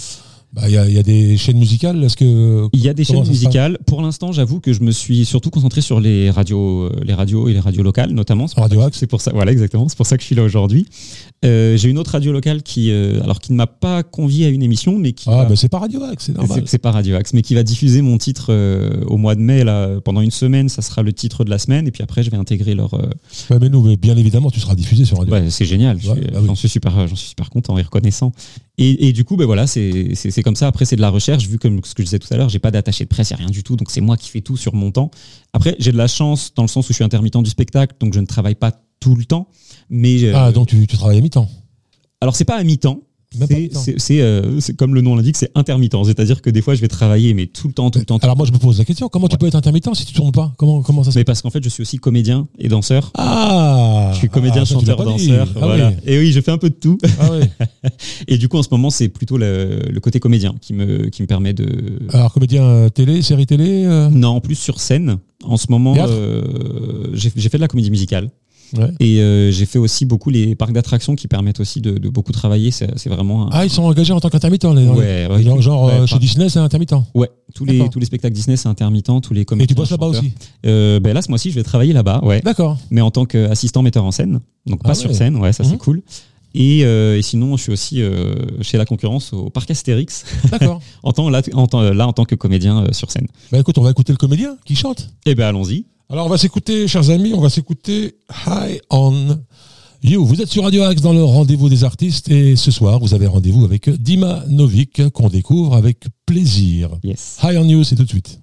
Bah, il y, a, il y a des chaînes musicales. Est-ce que Il y a des chaînes musicales. Pour l'instant, j'avoue que je me suis surtout concentré sur les radios, euh, les radios et les radios locales, notamment. C'est Radio. C'est pour ça, voilà, exactement. C'est pour ça que je suis là aujourd'hui. Euh, J'ai une autre radio locale qui, euh, alors, qui ne m'a pas convié à une émission, mais qui ah, va- bah, c'est pas Radio Axe, c'est normal. c'est pas Radio Axe, mais qui va diffuser mon titre euh, au mois de mai là, pendant une semaine. Ça sera le titre de la semaine, et puis après, je vais intégrer leur. Ouais, mais nous, mais bien évidemment, tu seras diffusé sur Radio. Ouais, c'est génial. Ouais, bah oui. J'en suis super, j'en suis super content et reconnaissant. Et, et du coup, ben voilà, c'est comme ça. Après, c'est de la recherche. Vu comme ce que je disais tout à l'heure, j'ai pas d'attaché de presse, y a rien du tout. Donc c'est moi qui fais tout sur mon temps. Après, j'ai de la chance dans le sens où je suis intermittent du spectacle, donc je ne travaille pas tout le temps. Mais euh, Ah, donc tu, tu travailles à mi-temps. alors c'est pas à mi-temps. Même pas à C'est- euh, comme le nom l'indique, c'est intermittent. C'est-à-dire que des fois, je vais travailler, mais tout le temps, tout le temps. tout Alors moi, je me pose la question comment tu peux être intermittent si tu tournes pas? Comment, comment ça se Mais parce qu'en fait, je suis aussi comédien et danseur. Ah Je suis comédien, ah, chanteur, danseur. Ah voilà. oui. Et oui, je fais un peu de tout. Ah oui. Et du coup, en ce moment, c'est plutôt le, le côté comédien qui me, qui me permet de. Alors, comédien euh, télé, série télé euh, Non, en plus sur scène. En ce moment, euh, j'ai fait de la comédie musicale. Ouais. Et euh, j'ai fait aussi beaucoup les parcs d'attractions qui permettent aussi de, de beaucoup travailler. C'est vraiment. un- Ah, ils sont engagés en tant qu'intermittent. les- Ouais, ouais, genre, ouais, euh, pas- chez Disney, c'est intermittent. Ouais, tous les, tous les spectacles Disney, c'est intermittent. Tous les comédiens. Et tu bosses là-bas aussi euh, ben Là, ce mois-ci, je vais travailler là-bas, ouais. D'accord. Mais en tant qu'assistant metteur en scène. Donc pas Ah sur ouais. scène, ouais, ça Mhm. c'est cool. Et, euh, et sinon, je suis aussi euh, chez la concurrence au parc Astérix, D'accord. en tant, là, en tant, là en tant que comédien euh, sur scène. bah écoute, on va écouter le comédien qui chante. Eh ben allons-y. Alors, on va s'écouter, chers amis, on va s'écouter High on You. Vous êtes sur Radio Axe dans le rendez-vous des artistes et ce soir, vous avez rendez-vous avec Dima Novik qu'on découvre avec plaisir. Yes. High on You, c'est tout de suite.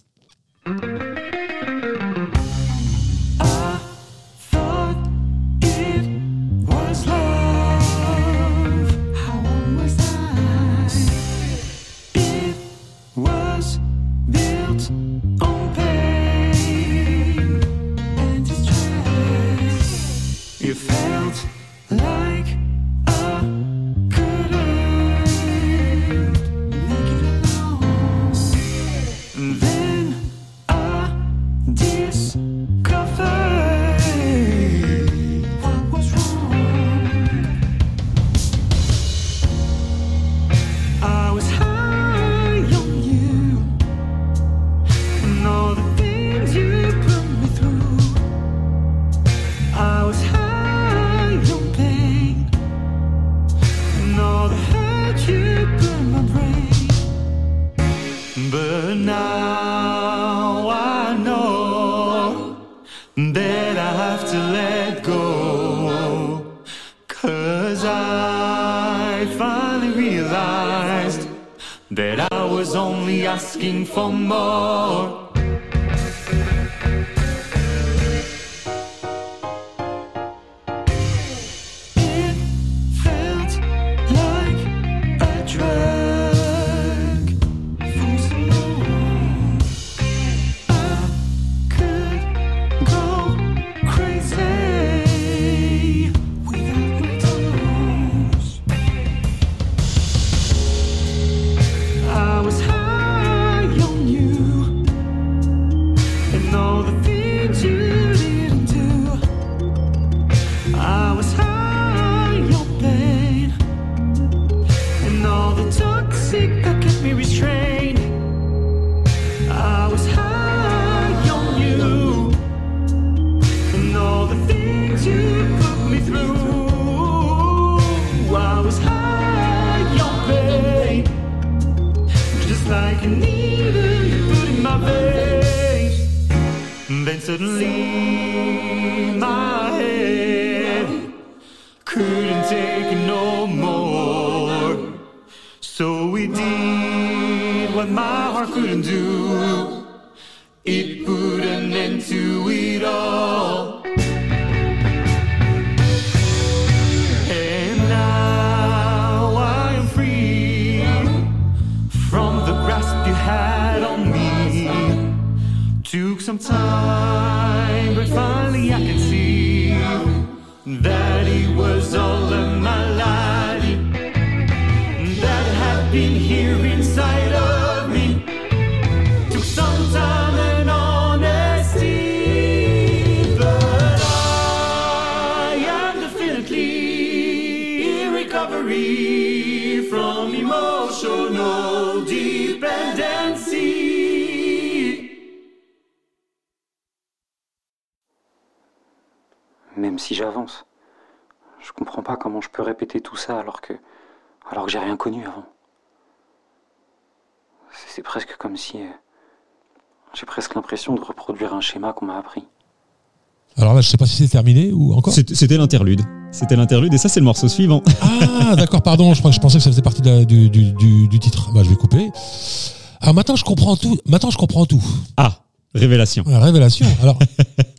Si j'avance, je comprends pas comment je peux répéter tout ça alors que alors que j'ai rien connu avant. C'est- presque comme si euh, j'ai presque l'impression de reproduire un schéma qu'on m'a appris. Alors là, je sais pas si c'est terminé ou encore. C'était l'interlude. C'était l'interlude et ça c'est le morceau suivant. Ah, d'accord, pardon. Je, crois- je pensais que ça faisait partie de la- du, du- du- du titre. Bah, je vais couper. Ah, maintenant je comprends tout. Maintenant je comprends tout. Ah, révélation. La révélation. Alors,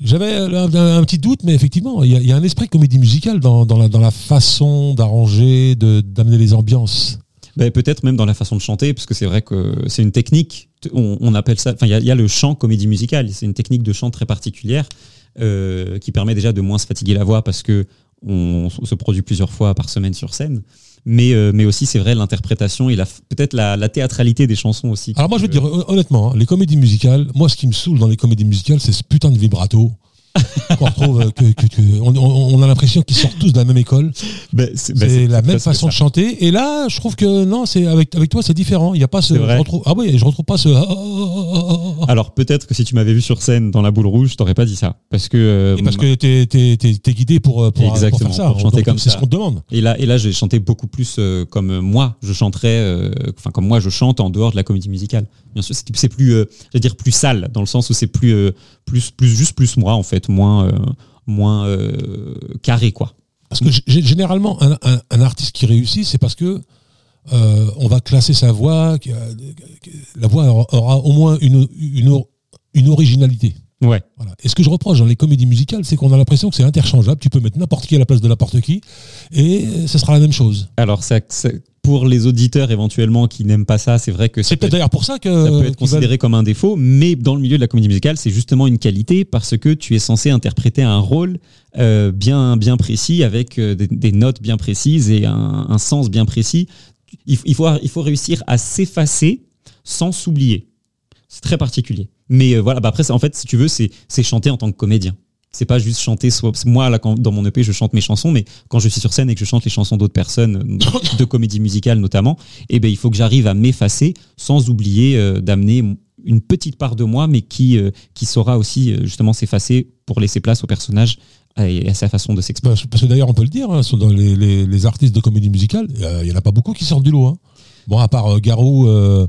j'avais un, petit doute, mais effectivement, il y, a- un esprit comédie musicale dans, la, façon d'arranger, d'amener les ambiances. Ben, peut-être même dans la façon de chanter, parce que c'est vrai que c'est une technique. On, appelle ça. Il y, a- le chant comédie musicale. C'est une technique de chant très particulière euh, qui permet déjà de moins se fatiguer la voix parce que on, se produit plusieurs fois par semaine sur scène. Mais, euh, mais aussi, c'est vrai, l'interprétation et peut-être la, théâtralité des chansons aussi. Alors moi, je te dire hon- honnêtement, hein, les comédies musicales, moi, ce qui me saoule dans les comédies musicales, c'est ce putain de vibrato. Qu'on retrouve, euh, que, que- que- on, a l'impression qu'ils sortent tous de la même école. C'est la même façon de chanter. Et là, je trouve que non, c'est avec, avec toi, c'est différent. Il y a pas ce. Je retrouve- ah oui, je retrouve pas ce. ah, ah, ah. Alors peut-être que si tu m'avais vu sur scène dans la boule rouge, je t'aurais pas dit ça. Parce que. euh, Et parce que t'es es, guidé pour, euh, pour, pour Exactement, faire ça. pour chanter Donc, comme C'est ce qu'on te demande. Et là, et là, j'ai chanté beaucoup plus euh, comme moi je chanterais, euh, enfin comme moi je chante en dehors de la comédie musicale. Bien sûr, c'est plus, je dire plus sale dans le sens où c'est plus, plus, plus juste plus moi en fait, moins, euh, moins euh, carré quoi. Parce que généralement, un, un- un artiste qui réussit, c'est parce que euh, on va classer sa voix, la voix aura, au moins une, une, or- une originalité. Ouais. Voilà. Et ce que je reproche dans les comédies musicales, c'est qu'on a l'impression que c'est interchangeable. Tu peux mettre n'importe qui à la place de n'importe qui, et ce sera la même chose. Alors ça- pour les auditeurs éventuellement qui n'aiment pas ça, c'est vrai que ça C'est peut peut-être être- d'ailleurs pour ça que ça peut être veulent- considéré comme un défaut, mais dans le milieu de la comédie musicale, c'est justement une qualité parce que tu es censé interpréter un rôle euh, bien, bien précis avec euh, des, des notes bien précises et un, un sens bien précis. Il, il faut, il faut réussir à s'effacer sans s'oublier. C'est très particulier. Mais euh, voilà, bah après, en fait, si tu veux, c'est chanter en tant que comédien. C'est pas juste chanter. soit- Moi, là, quand, dans mon EP, je chante mes chansons, mais quand je suis sur scène et que je chante les chansons d'autres personnes, euh, de comédie musicale notamment, eh ben, il faut que j'arrive à m'effacer sans oublier euh, d'amener une petite part de moi, mais qui, euh, qui saura aussi justement s'effacer pour laisser place au personnage et à sa façon de s'exprimer. Parce que d'ailleurs, on peut le dire, hein, dans les, les- les artistes de comédie musicale, euh, il y en a pas beaucoup qui sortent du lot. hein. Bon, à part euh, Garou, euh,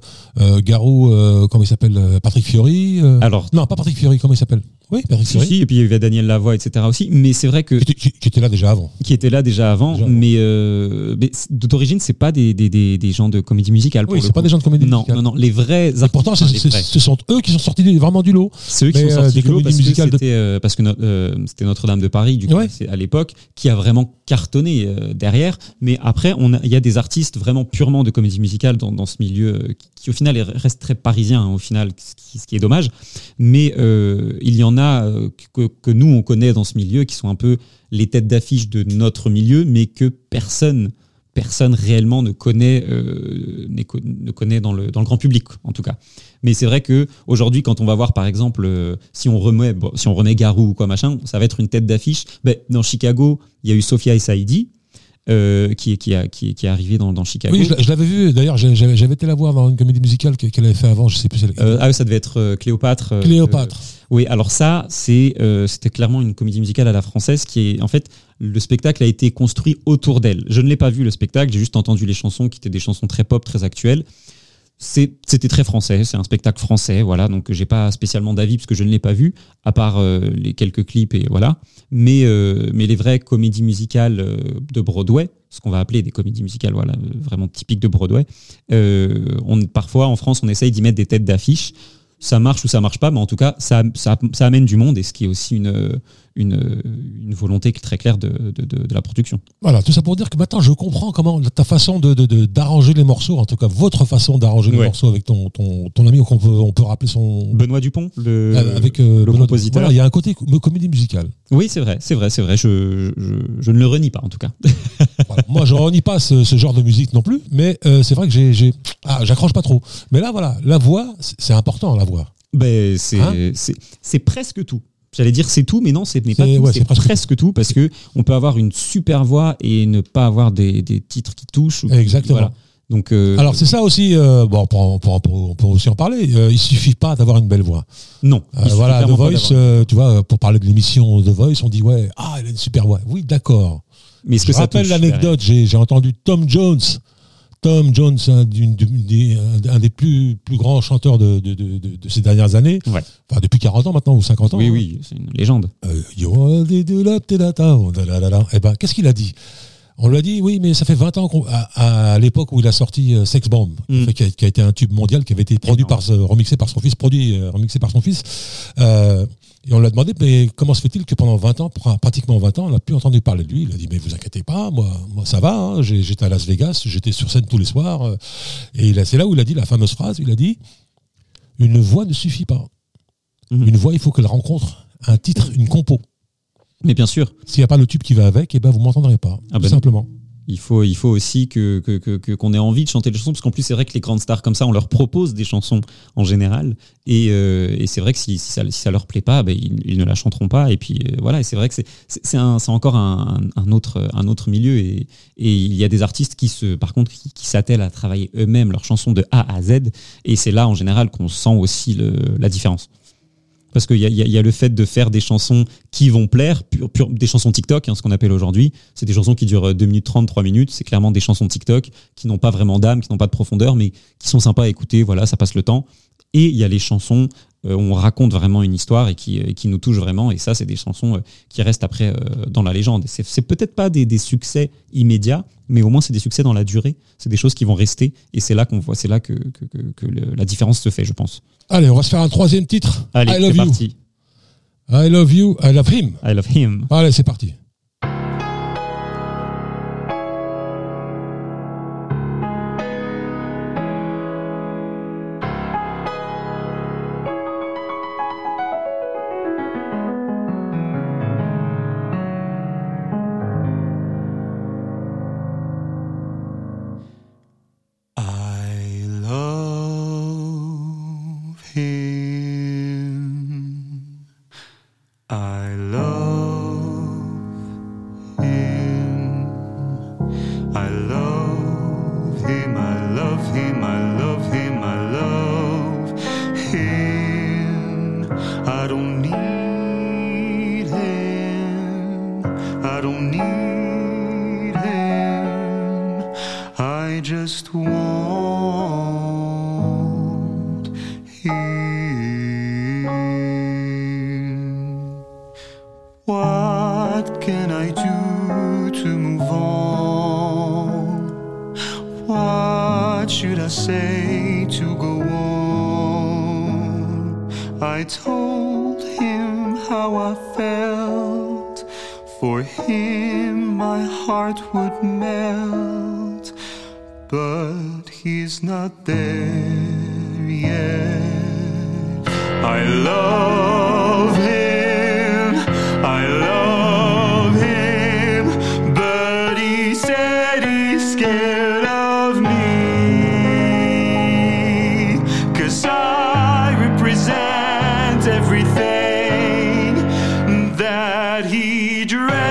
Garou, comment il s'appelle Patrick Fiori. Alors, non, pas Patrick Fiori, comment il s'appelle? Oui, Patrick si, et puis il y avait Daniel Lavoie, etc. aussi, mais c'est vrai que Qui, était- qui- qui était là déjà avant. qui était là déjà avant, Déjà avant. mais, euh, mais d'origine, c'est pas des, des, des, des gens de comédie musicale. pour Oui, c'est pas des gens de comédie non, musicale. Non, non, les vrais Et pourtant, les vrais. ce sont eux qui sont sortis du- vraiment du lot. C'est eux qui sont euh, sortis du lot parce que de- euh, no- euh, c'était Notre-Dame de Paris du coup, Ouais. à l'époque qui a vraiment cartonné derrière. Mais après, on a- il y a des artistes vraiment purement de comédie musicale dans, dans ce milieu qui, qui, au final est- reste très parisien hein, au final, ce qui, ce qui est dommage. Mais il y en a euh, que, nous on connaît dans ce milieu qui sont un peu les têtes d'affiche de notre milieu, mais que personne personne réellement ne connaît, euh, ne connaît dans le, dans le grand public, en tout cas. Mais c'est vrai que aujourd'hui, quand on va voir, par exemple, euh, si on remet, si on remet Garou ou quoi machin, ça va être une tête d'affiche. Ben, dans Chicago, il y a eu Sophia et Saïdi. Euh, qui, est- qui, a, qui, est- qui est arrivé dans, dans Chicago. Oui, je, l'a- je l'avais vu. D'ailleurs, j'avais été la voir dans une comédie musicale que- qu'elle avait fait avant. Je sais plus. laquelle. Euh, ah, oui, ça devait être euh, Cléopâtre. euh, Cléopâtre. euh, oui, alors ça, c'est, c'était clairement une comédie musicale à la française qui est, en fait, le spectacle a été construit autour d'elle. Je ne l'ai pas vu le spectacle, j'ai juste entendu les chansons qui étaient des chansons très pop, très actuelles. C'était très français, c'est un spectacle français, voilà, donc j'ai pas spécialement d'avis parce que je ne l'ai pas vu, à part euh, les quelques clips et voilà. Mais, euh, les vraies comédies musicales euh, de Broadway, ce qu'on va appeler des comédies musicales, voilà, vraiment typiques de Broadway, parfois en France on essaye d'y mettre des têtes d'affiche. Ça marche ou ça marche pas, mais en tout cas, ça, ça amène du monde et ce qui est aussi une, une, une volonté très claire de, de, de- de la production. Voilà, tout ça pour dire que maintenant je comprends comment ta façon d'arranger les morceaux, en tout cas votre façon d'arranger les Ouais. morceaux avec ton, ton, ton ami, on peut, on peut rappeler son. Benoît Dupont, le, euh, avec euh, le Benoît- compositeur. Voilà, il y a un côté com- comédie musicale. Oui, c'est vrai, c'est vrai, c'est vrai. Je, je, je ne le renie pas en tout cas. Voilà. Moi, je renie pas ce, ce genre de musique non plus, mais euh, c'est vrai que j'ai, ah, j'accroche pas trop. Mais là, voilà, la voix, c'est important, la voix. Ben, c'est Hein c'est- c'est presque tout. J'allais dire c'est tout, mais non, ce n'est pas tout. ouais, c'est presque presque, tout parce que on peut avoir une super voix et ne pas avoir des, des titres qui touchent. ou Exactement. voilà. Donc, euh, Alors c'est ça aussi, euh, bon, on peut, en- on peut en- on peut aussi en parler. Euh, il suffit pas d'avoir une belle voix. non. Euh, voilà, The Voice, euh, tu vois, pour parler de l'émission The Voice, on dit ouais, ah, elle a une super voix. Oui, d'accord. mais Je que rappelle l'anecdote, j'ai entendu Tom Jones. Tom Jones, un, des, un des plus, plus grands chanteurs de, de, de- de- de ces dernières années, Ouais. enfin depuis 40 ans maintenant ou 50 ans. Oui, hein. oui, c'est une légende. Euh, oh. Eh ben, qu'est-ce qu'il a dit? On lui a dit, oui, mais ça fait 20 ans qu'on- à, à l'époque où il a sorti euh, Sex Bomb, Mm. qui, a, qui a été un tube mondial, qui avait été produit Énorme. par, ce- remixé par son fils, produit, euh, remixé par son fils. Euh, et on lui a demandé, mais comment se fait-il que pendant 20 ans, pra- pratiquement 20 ans, on n'a plus entendu parler de lui? Il a dit, mais vous inquiétez pas, moi, moi ça va, hein, j'étais à Las Vegas, j'étais sur scène tous les soirs. euh, et c'est là où il a dit la fameuse phrase, il a dit, une voix ne suffit pas. Mhm. Une voix, il faut qu'elle rencontre un titre, une compo. Mais bien sûr, S'il n'y a pas le tube qui va avec, eh ben vous m'entendrez pas. Ah tout ben non. Il faut, aussi que qu'on ait envie de chanter des chansons, parce qu'en plus, c'est vrai que les grandes stars comme ça, on leur propose des chansons en général. Et, euh, c'est vrai que si, ça, si leur plaît pas, ben, ils, ne la chanteront pas. Et puis euh, voilà, c'est vrai que c'est- encore un, autre, milieu. Et, il y a des artistes qui, se, par contre, s'attellent à travailler eux-mêmes leurs chansons de A à Z. Et c'est là, en général, qu'on sent aussi la différence. Parce qu'il y y a- le fait de faire des chansons qui vont plaire, des chansons TikTok, hein, ce qu'on appelle aujourd'hui. C'est des chansons qui durent 2 minutes 30, 3 minutes. C'est clairement des chansons TikTok qui n'ont pas vraiment d'âme, qui n'ont pas de profondeur, mais qui sont sympas à écouter. Voilà, ça passe le temps. Et il y a les chansons euh, où on raconte vraiment une histoire et qui, euh, qui nous touchent vraiment. Et ça, c'est des chansons euh, qui restent après euh, dans la légende. C'est c'est peut-être pas des, des succès immédiats, mais au moins c'est des succès dans la durée. C'est des choses qui vont rester. Et c'est là qu'on voit, c'est là que, que, que- que le- la différence se fait, je pense. Allez, on va se faire un troisième titre. Allez, I love c'est you. parti. I love you. I love him. I love him. Allez, c'est parti. That he dreads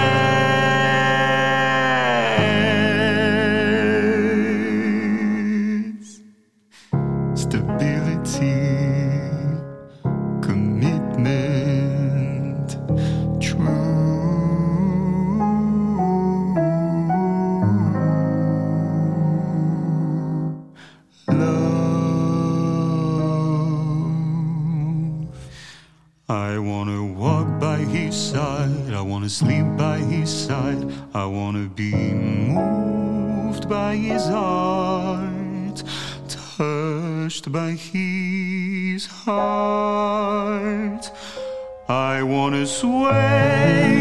wanna sway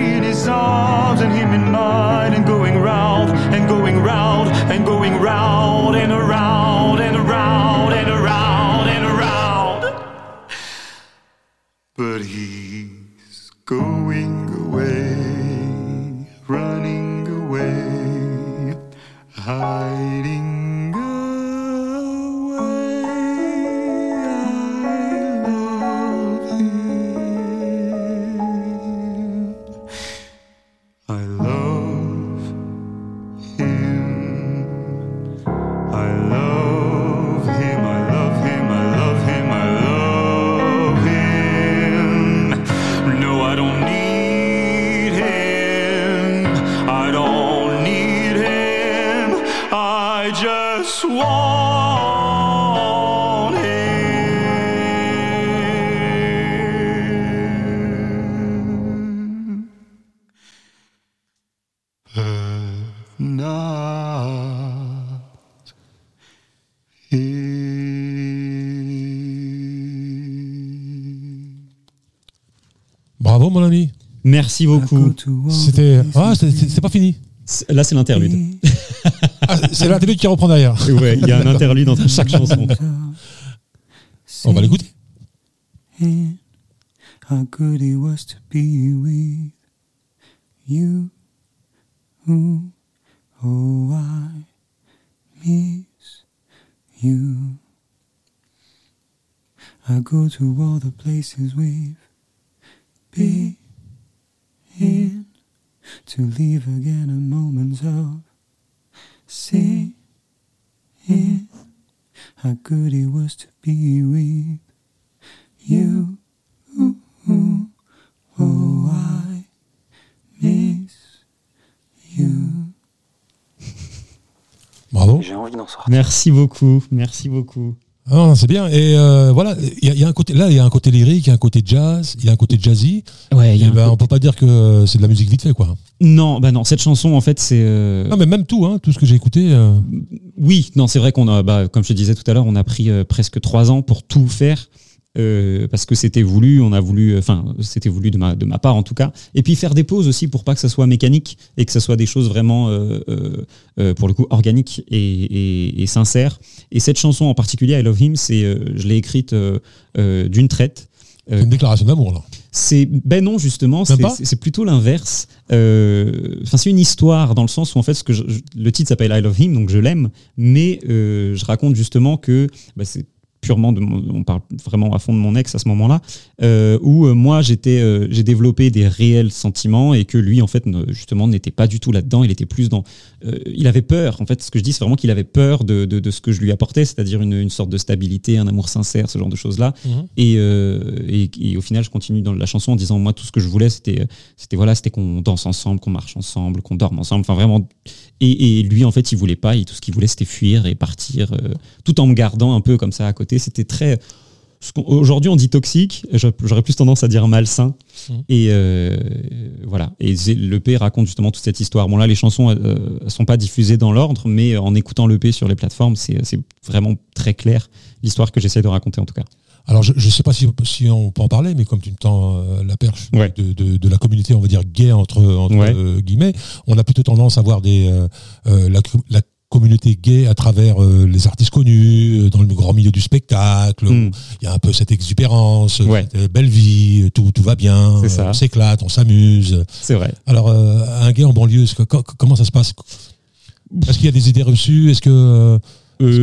Merci beaucoup. C'était. Ah, c'est- pas fini. Là, c'est l'interlude. Ah, c'est l'interlude qui reprend derrière. Ouais, il y a un interlude entre chaque chanson. On va l'écouter. And how good it was to be with you. Ooh, Oh, I miss you. I go to all the places we've been to leave again a moment of seeing how good it was to be with you. Oh, I miss you. Bravo. J'ai envie d'en sortir. Merci beaucoup. Merci beaucoup. Ah, c'est bien. Et euh, voilà, il y, a- il y a un côté. Là, il y a un côté lyrique, il y a un côté jazz, il y a un côté jazzy. Ouais, y a Et un ben, on peut pas dire que euh, c'est de la musique vite fait, quoi. Non, bah non, cette chanson, en fait, c'est. euh, Non, mais même tout, hein, tout ce que j'ai écouté. euh, Oui, non, c'est vrai qu'on a, bah, comme je te disais tout à l'heure, on a pris presque trois ans pour tout faire. Euh, parce que c'était voulu, on a voulu, enfin, c'était voulu de ma, de ma part en tout cas. Et puis faire des pauses aussi pour pas que ça soit mécanique et que ça soit des choses vraiment, euh, euh, euh, pour le coup, organiques et, et, et sincères. Et cette chanson en particulier, I Love Him, c'est, euh, je l'ai écrite euh, euh, d'une traite. c'est une déclaration d'amour, là. C'est ben non justement, c'est plutôt l'inverse. Euh, Enfin c'est une histoire dans le sens où en fait ce que je- je- le titre s'appelle I Love Him donc je l'aime, mais euh, je raconte justement que bah, c'est purement de mon- on parle vraiment à fond de mon ex à ce moment-là euh, où euh, moi j'étais euh, j'ai développé des réels sentiments et que lui en fait ne- justement n'était pas du tout là-dedans il était plus dans il avait peur en fait ce que je dis c'est vraiment qu'il avait peur de, de, de ce que je lui apportais c'est-à-dire une, une sorte de stabilité un amour sincère ce genre de choses là et, euh, et, et au final, je continue dans la chanson en disant moi tout ce que je voulais, c'était c'était voilà, c'était qu'on danse ensemble, qu'on marche ensemble, qu'on dorme ensemble. Enfin vraiment. Et, et lui, en fait, il voulait pas. Et tout ce qu'il voulait, c'était fuir et partir, tout en me gardant un peu comme ça à côté. C'était très. Aujourd'hui, on dit toxique. j'a- J'aurais plus tendance à dire malsain. Mhm. Et euh, voilà. Et l'EP raconte justement toute cette histoire. Bon là, les chansons euh, sont pas diffusées dans l'ordre, mais en écoutant l'EP sur les plateformes, c'est vraiment très clair l'histoire que j'essaie de raconter en tout cas. Alors, je ne sais pas si, si on peut en parler, mais comme tu me tends euh, la perche Ouais. de, de- de la communauté, on va dire gay entre, entre Ouais. euh, guillemets, on a plutôt tendance à voir des, euh, euh, la communauté gay à travers euh, les artistes connus, euh, dans le grand milieu du spectacle. où Mm. Il y a un peu cette exubérance, Ouais. cette euh, belle vie, euh, tout, tout va bien, euh, on s'éclate, on s'amuse. C'est vrai. Alors, euh, un gay en banlieue, que- comment ça se passe? Est-ce qu'il y a des idées reçues? Est-ce que, euh,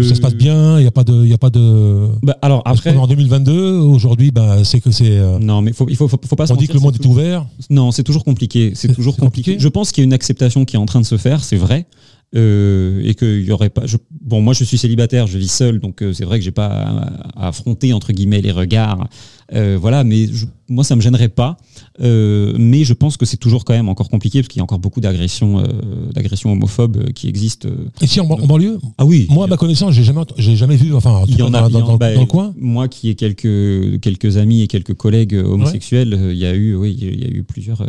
ça se passe bien? Il n'y a pas de... Il y a pas de... Bah, alors après, est en 2022, aujourd'hui, bah, c'est que c'est. euh, non, mais faut, il faut, faut, faut pas se on dit que le monde est tout- ouvert? Non, c'est toujours compliqué. C'est toujours compliqué Je pense qu'il y a une acceptation qui est en train de se faire, c'est vrai. Euh, et qu'il y aurait pas. je- bon, moi, je suis célibataire, je vis seul, donc euh, c'est vrai que j'ai pas à, à affronter entre guillemets les regards. Euh, voilà, mais je- moi, ça me gênerait pas. Euh, mais je pense que c'est toujours quand même encore compliqué parce qu'il y a encore beaucoup d'agressions, d'agressions homophobes qui existent. euh. Ici, en, ban- en banlieue, Ah oui. moi, à ma connaissance, j'ai jamais, j'ai jamais vu, enfin, Il y en a, dans- dans- bah, dans le coin. Moi qui ai quelques, quelques amis et quelques collègues homosexuels, il y a eu, oui, il y a eu plusieurs,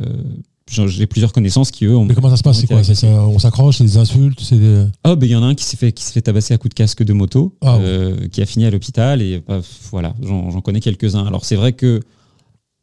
j'ai plusieurs connaissances qui eux ont. Mais comment ça se passe C'est quoi ça, On s'accroche, c'est des insultes, c'est des... Oh, ben il y en a un qui s'est fait, qui s'est fait tabasser à coups de casque de moto, Ah ouais. euh, qui a fini à l'hôpital et bah, voilà, j'en connais quelques-uns. Alors c'est vrai que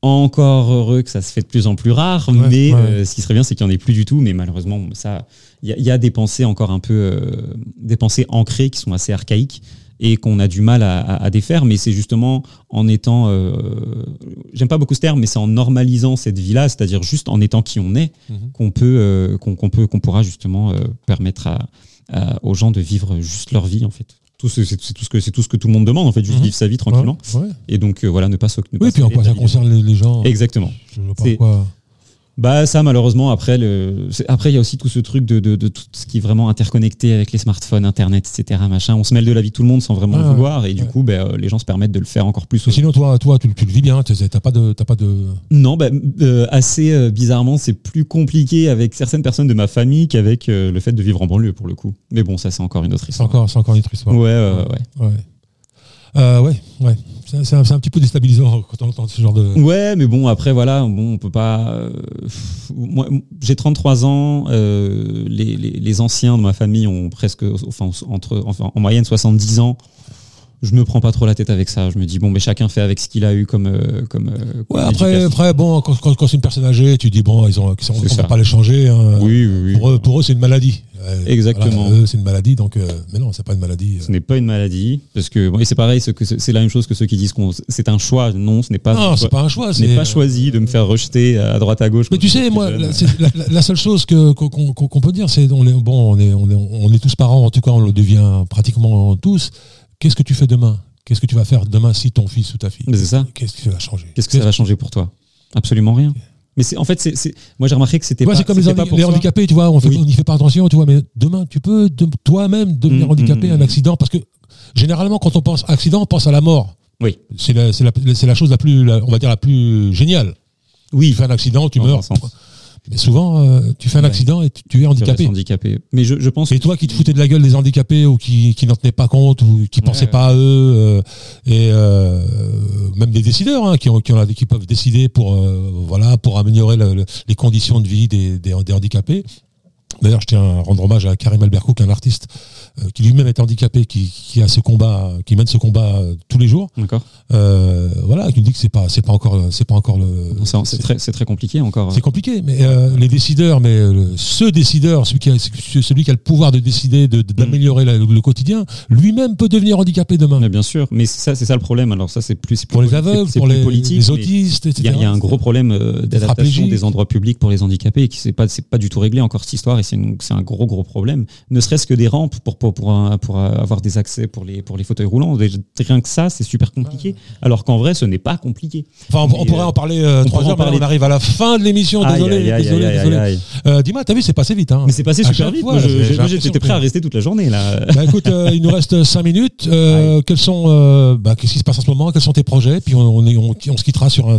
encore heureux que ça se fait de plus en plus rare, Ouais, mais ouais. euh, ce qui serait bien, c'est qu'il n'y en ait plus du tout. Mais malheureusement, ça, il y, a- il y a des pensées encore un peu, euh, des pensées ancrées qui sont assez archaïques et qu'on a du mal à, à- à défaire. Mais c'est justement en étant, euh, j'aime pas beaucoup ce terme, mais c'est en normalisant cette vie-là, c'est-à-dire juste en étant qui on est, Mhm. qu'on peut, euh, qu'on peut, qu'on pourra justement euh, permettre à, à- aux gens de vivre juste leur vie en fait. C'est tout ce que c'est tout ce que tout le monde demande en fait, juste Mhm. vivre sa vie tranquillement. Ouais, ouais. Et donc voilà, ne pas s'oc- ne Oui, pas puis en quoi ça concerne les, les gens Exactement. Je vois pas. Bah ça malheureusement après le après il y a aussi tout ce truc de, de, de tout ce qui est vraiment interconnecté avec les smartphones, internet, etc. Machin. On se mêle de la vie de tout le monde sans vraiment Ah, le vouloir et du coup ben, euh, les gens se permettent de le faire encore plus. Sinon, toi, toi tu, tu le vis bien, t'as pas de... Pas de... Non, bah, euh, assez euh, bizarrement, c'est plus compliqué avec certaines personnes de ma famille qu'avec euh, le fait de vivre en banlieue pour le coup. Mais bon, ça c'est encore une autre C'est histoire. encore, c'est encore une autre histoire. Ouais, ouais, ouais. Ouais. Ouais, ouais. C'est un, un petit peu déstabilisant quand on entend ce genre de... Ouais, mais bon, après, voilà, bon, on peut pas. euh, moi, j'ai 33 ans. euh, les, les, les anciens de ma famille ont presque, enfin, entre, enfin, en moyenne 70 ans. Je me prends pas trop la tête avec ça. Je me dis bon, mais chacun fait avec ce qu'il a eu comme, euh, comme. euh, Ouais, après, après, bon, quand, quand, quand c'est une personne âgée, tu dis, bon, ils ont, on ne va pas les changer. hein. Oui, oui, oui. Pour eux, pour eux, c'est une maladie. Euh, Exactement. voilà, eux, c'est une maladie, donc, euh, mais non, c'est pas une maladie. Ce n'est pas une maladie, parce que bon, et c'est pareil, c'est la même chose que ceux qui disent qu'on c'est un choix. Non, ce n'est pas. Non, c'est pas un choix. Ce n'est pas choisi de me faire rejeter à droite à gauche. Mais tu sais, moi, la, seule chose que qu'on peut dire, c'est on est bon, on est on est on est tous parents. En tout cas, on le devient pratiquement tous. Qu'est-ce que tu fais demain? Qu'est-ce que tu vas faire demain si ton fils ou ta fille? C'est ça. Qu'est-ce qui va changer? Qu'est-ce que ça va changer pour toi? Absolument rien. Mais c'est en fait, c'est, moi j'ai remarqué que c'était Tu pas, c'est comme les, pas pour handicapés, tu vois, on Oui. n'y fait pas attention, tu vois, mais demain, tu peux de- toi-même devenir Mm, handicapé, mm, un mm. accident, parce que généralement, quand on pense accident, on pense à la mort. Oui. C'est la, la, la chose la plus, la- on va dire, la plus géniale. Tu Oui. fais un accident, tu Dans meurs. Mais souvent, euh, tu fais un Ouais. accident et tu, tu es handicapé. Mais je, je pense. Et toi qui te foutais de la gueule des handicapés ou qui, qui n'en tenaient pas compte ou qui pensaient ouais. pas à eux, euh, et euh, même des décideurs hein, qui, ont, qui, ont, qui peuvent décider pour, voilà, pour améliorer le- le- les conditions de vie des, des, des handicapés. D'ailleurs, je tiens à rendre hommage à Karim Alberco, qui est un artiste euh, qui lui-même est handicapé, qui, qui a ce combat, qui mène ce combat euh, tous les jours. D'accord. Euh, voilà, qui nous dit que c'est pas, c'est pas encore, c'est pas encore le. C'est, très, très compliqué encore. C'est compliqué, mais les décideurs, mais ce décideur, celui qui, a, celui qui a le pouvoir de décider, de- de- d'améliorer la- le quotidien, lui-même peut devenir handicapé demain. Mais bien sûr. Mais c'est ça, c'est ça le problème. Alors ça, c'est plus Pour les aveugles, pour les, les autistes, etc. Il y, y a un gros problème d'adaptation des endroits publics pour les handicapés qui c'est pas c'est pas du tout réglé encore cette histoire c'est un gros gros problème. Ne serait-ce que des rampes pour pour pour, un- pour avoir des accès pour les pour les fauteuils roulants. Rien que ça, c'est super compliqué. Alors qu'en vrai, ce n'est pas compliqué. Enfin, on, pourrait euh, en parler euh, trois heures, mais on arrive à la fin de l'émission. Désolé, aïe, désolé, aïe, désolé. aïe. Euh, Dis-moi, t'as vu, c'est passé vite. Hein. Mais c'est passé À super vite. fois, Moi, j'étais prêt à rester toute la journée là. Bah écoute, euh, il nous reste 5 minutes. Euh, quels sont, euh, bah, qu'est-ce qui se passe en ce moment? Quels sont tes projets? Puis on, on, se quittera sur un,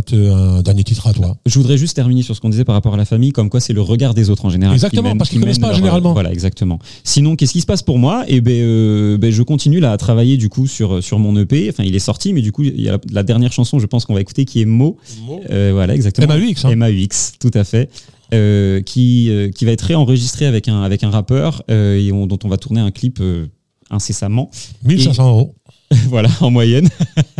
dernier titre à toi. Je voudrais juste terminer sur ce qu'on disait par rapport à la famille, comme quoi c'est le regard des autres en général. Exactement, parce qui connaissent pas leur- généralement. Voilà, exactement. Sinon, qu'est-ce qui se passe pour moi? Eh ben, euh, ben, je continue là à travailler du coup sur sur mon EP. Enfin, il est sorti, mais du coup, il y a la, la dernière chanson, je pense qu'on va écouter, qui est Mo. Euh, voilà, exactement. MAUX, hein. MAUX, tout à fait. Euh, qui euh, qui va être réenregistré avec un avec un rappeur euh, et on- dont on va tourner un clip euh, incessamment. 1500 euros. voilà, en moyenne.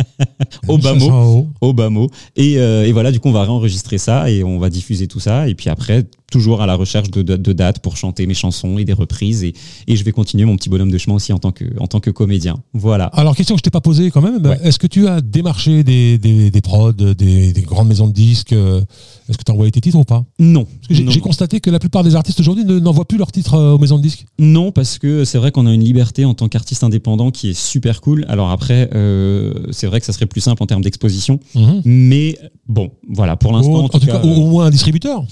Au bas 1500 mot euros. au bas mot. Et, euh, et voilà, du coup, on va réenregistrer ça et on va diffuser tout ça. Et puis après, toujours à la recherche de, de, de dates pour chanter mes chansons et des reprises. Et, et je vais continuer mon petit bonhomme de chemin aussi en tant que, en tant que comédien. Voilà. Alors, question que je t'ai pas posée quand même. Ouais. Est-ce que tu as démarché des, des, des prods, des, des grandes maisons de disques euh, Est-ce que tu as envoyé tes titres ou pas? Non. J'ai constaté que la plupart des artistes aujourd'hui ne- n'envoient plus leurs titres euh, aux maisons de disques. Non, parce que c'est vrai qu'on a une liberté en tant qu'artiste indépendant qui est super cool. Alors après, euh, c'est vrai que ça serait plus simple en termes d'exposition. Mais bon, voilà, pour l'instant, en, tout cas, au, au moins un distributeur.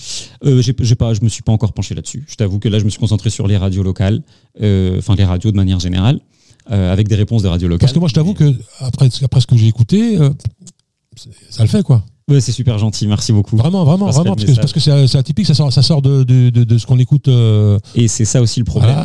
Euh, j'ai, j'ai pas, je me suis pas encore penché là-dessus. Je t'avoue que là, je me suis concentré sur les radios locales, euh, enfin les radios de manière générale, euh, avec des réponses de radios locales. Parce que moi, je t'avoue que après, après ce que j'ai écouté, ça le fait quoi. Ouais, c'est super gentil, merci beaucoup. Vraiment, vraiment, passerai vraiment, parce que, message. parce que c'est atypique, ça sort, ça sort de, de, de, de ce qu'on écoute. euh, Et c'est ça aussi le problème.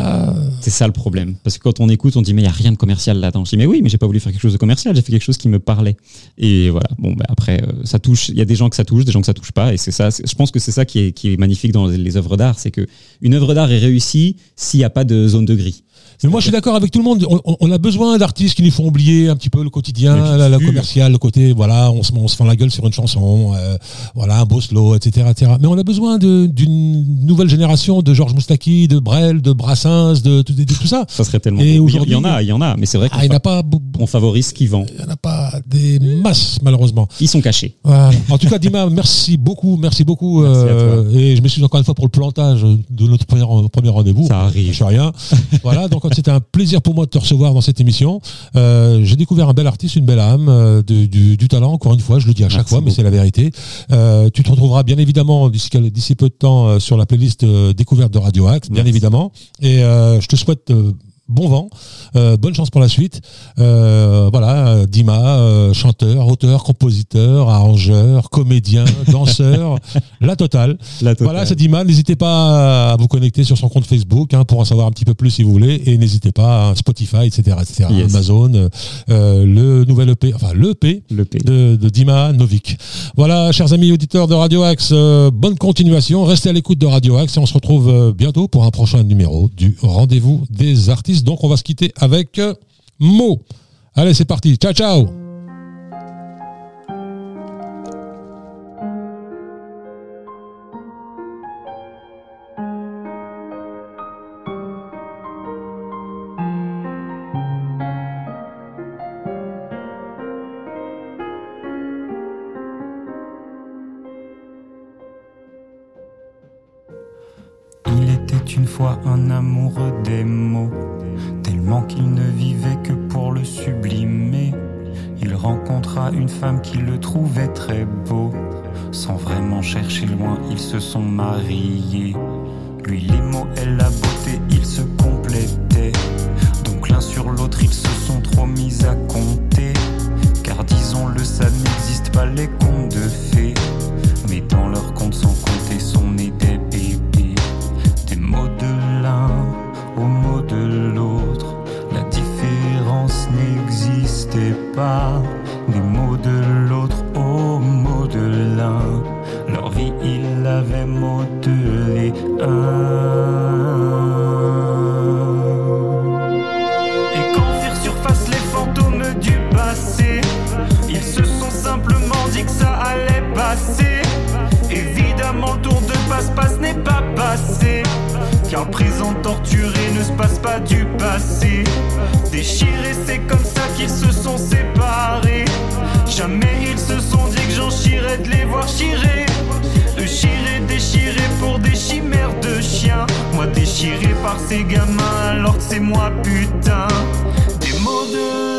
C'est ça le problème. Parce que quand on écoute, on dit mais il y a rien de commercial là-dedans. Je dis mais oui, mais j'ai pas voulu faire quelque chose de commercial, j'ai fait quelque chose qui me parlait. Et voilà. Bon, bah, après, euh, ça touche. Il y a des gens que ça touche, des gens que ça touche pas. Et c'est ça. Je pense que c'est ça qui est, qui est magnifique dans les, les œuvres d'art, c'est que une œuvre d'art est réussie s'il n'y a pas de zone de gris. Mais moi, je suis d'accord avec tout le monde. On, a besoin d'artistes qui nous font oublier un petit peu le quotidien, la- le sûr. commercial, le côté, voilà, on se, on se fend la gueule sur une chanson, euh, voilà, un beau slow, etc., etc. Mais on a besoin d'une nouvelle génération de Georges Moustaki, de Brel, de Brassens, de, de- de tout ça. Ça serait tellement. Et. Il y en a, il y en a. Mais c'est vrai qu'on Ah, il n'y en fa- a pas, bou- bou- on favorise ce qui vend. il y en a pas des masses, malheureusement. Ils sont cachés. Voilà. En tout cas, Dima, merci beaucoup, merci beaucoup. Merci euh, et je m'excuse encore une fois pour le plantage de notre premier, premier rendez-vous. Ça arrive. Je sais rien. voilà, donc c'était un plaisir pour moi de te recevoir dans cette émission. Euh, J'ai découvert un bel artiste, une belle âme, euh, de- du, du talent. Encore une fois, je le dis à chaque Merci fois, mais c'est la vérité. Euh, tu te retrouveras bien évidemment d'ici peu de temps sur la playlist découverte de Radio Axe, bien Merci. évidemment. Et je te souhaite bon vent, euh, bonne chance pour la suite. Euh, voilà, Dima, euh, chanteur, auteur, compositeur, arrangeur, comédien, danseur, la totale. La totale. Voilà, c'est Dima. N'hésitez pas à vous connecter sur son compte Facebook hein, pour en savoir un petit peu plus si vous voulez. Et n'hésitez pas à Spotify, etc., etc. Yes. Amazon, le nouvel EP, enfin l'EP Le P. de, de Dima Novik. Voilà, chers amis auditeurs de Radio Axe, bonne continuation. Restez à l'écoute de Radio Axe et on se retrouve bientôt pour un prochain numéro du Rendez-vous des artistes. Donc, on va se quitter avec euh, Mo. Allez, c'est parti. Ciao, ciao. Il était une fois un amoureux des mots, tellement qu'il ne vivait que pour le sublimer. Il rencontra une femme qui le trouvait très beau. Sans vraiment chercher loin, ils se sont mariés. Lui les mots, elle la beauté, ils se complétaient. Donc l'un sur l'autre, ils se sont trop mis à compter. Car disons-le, ça n'existe pas les contes de Des mots de l'autre aux mots de l'un. Leur vie, ils l'avaient modelé un. Et quand firent surface les fantômes du passé, ils se sont simplement dit que ça allait passer. Évidemment, tour de passe-passe n'est pas passé. Car présent torturé ne se passe pas du passé. Déchiré, c'est comme ça se sont séparés. Jamais ils se sont dit que j'en chierais de les voir chirer. De chirer, déchirer pour des chimères de chiens. Moi déchiré par ces gamins alors que c'est moi putain. Des mots de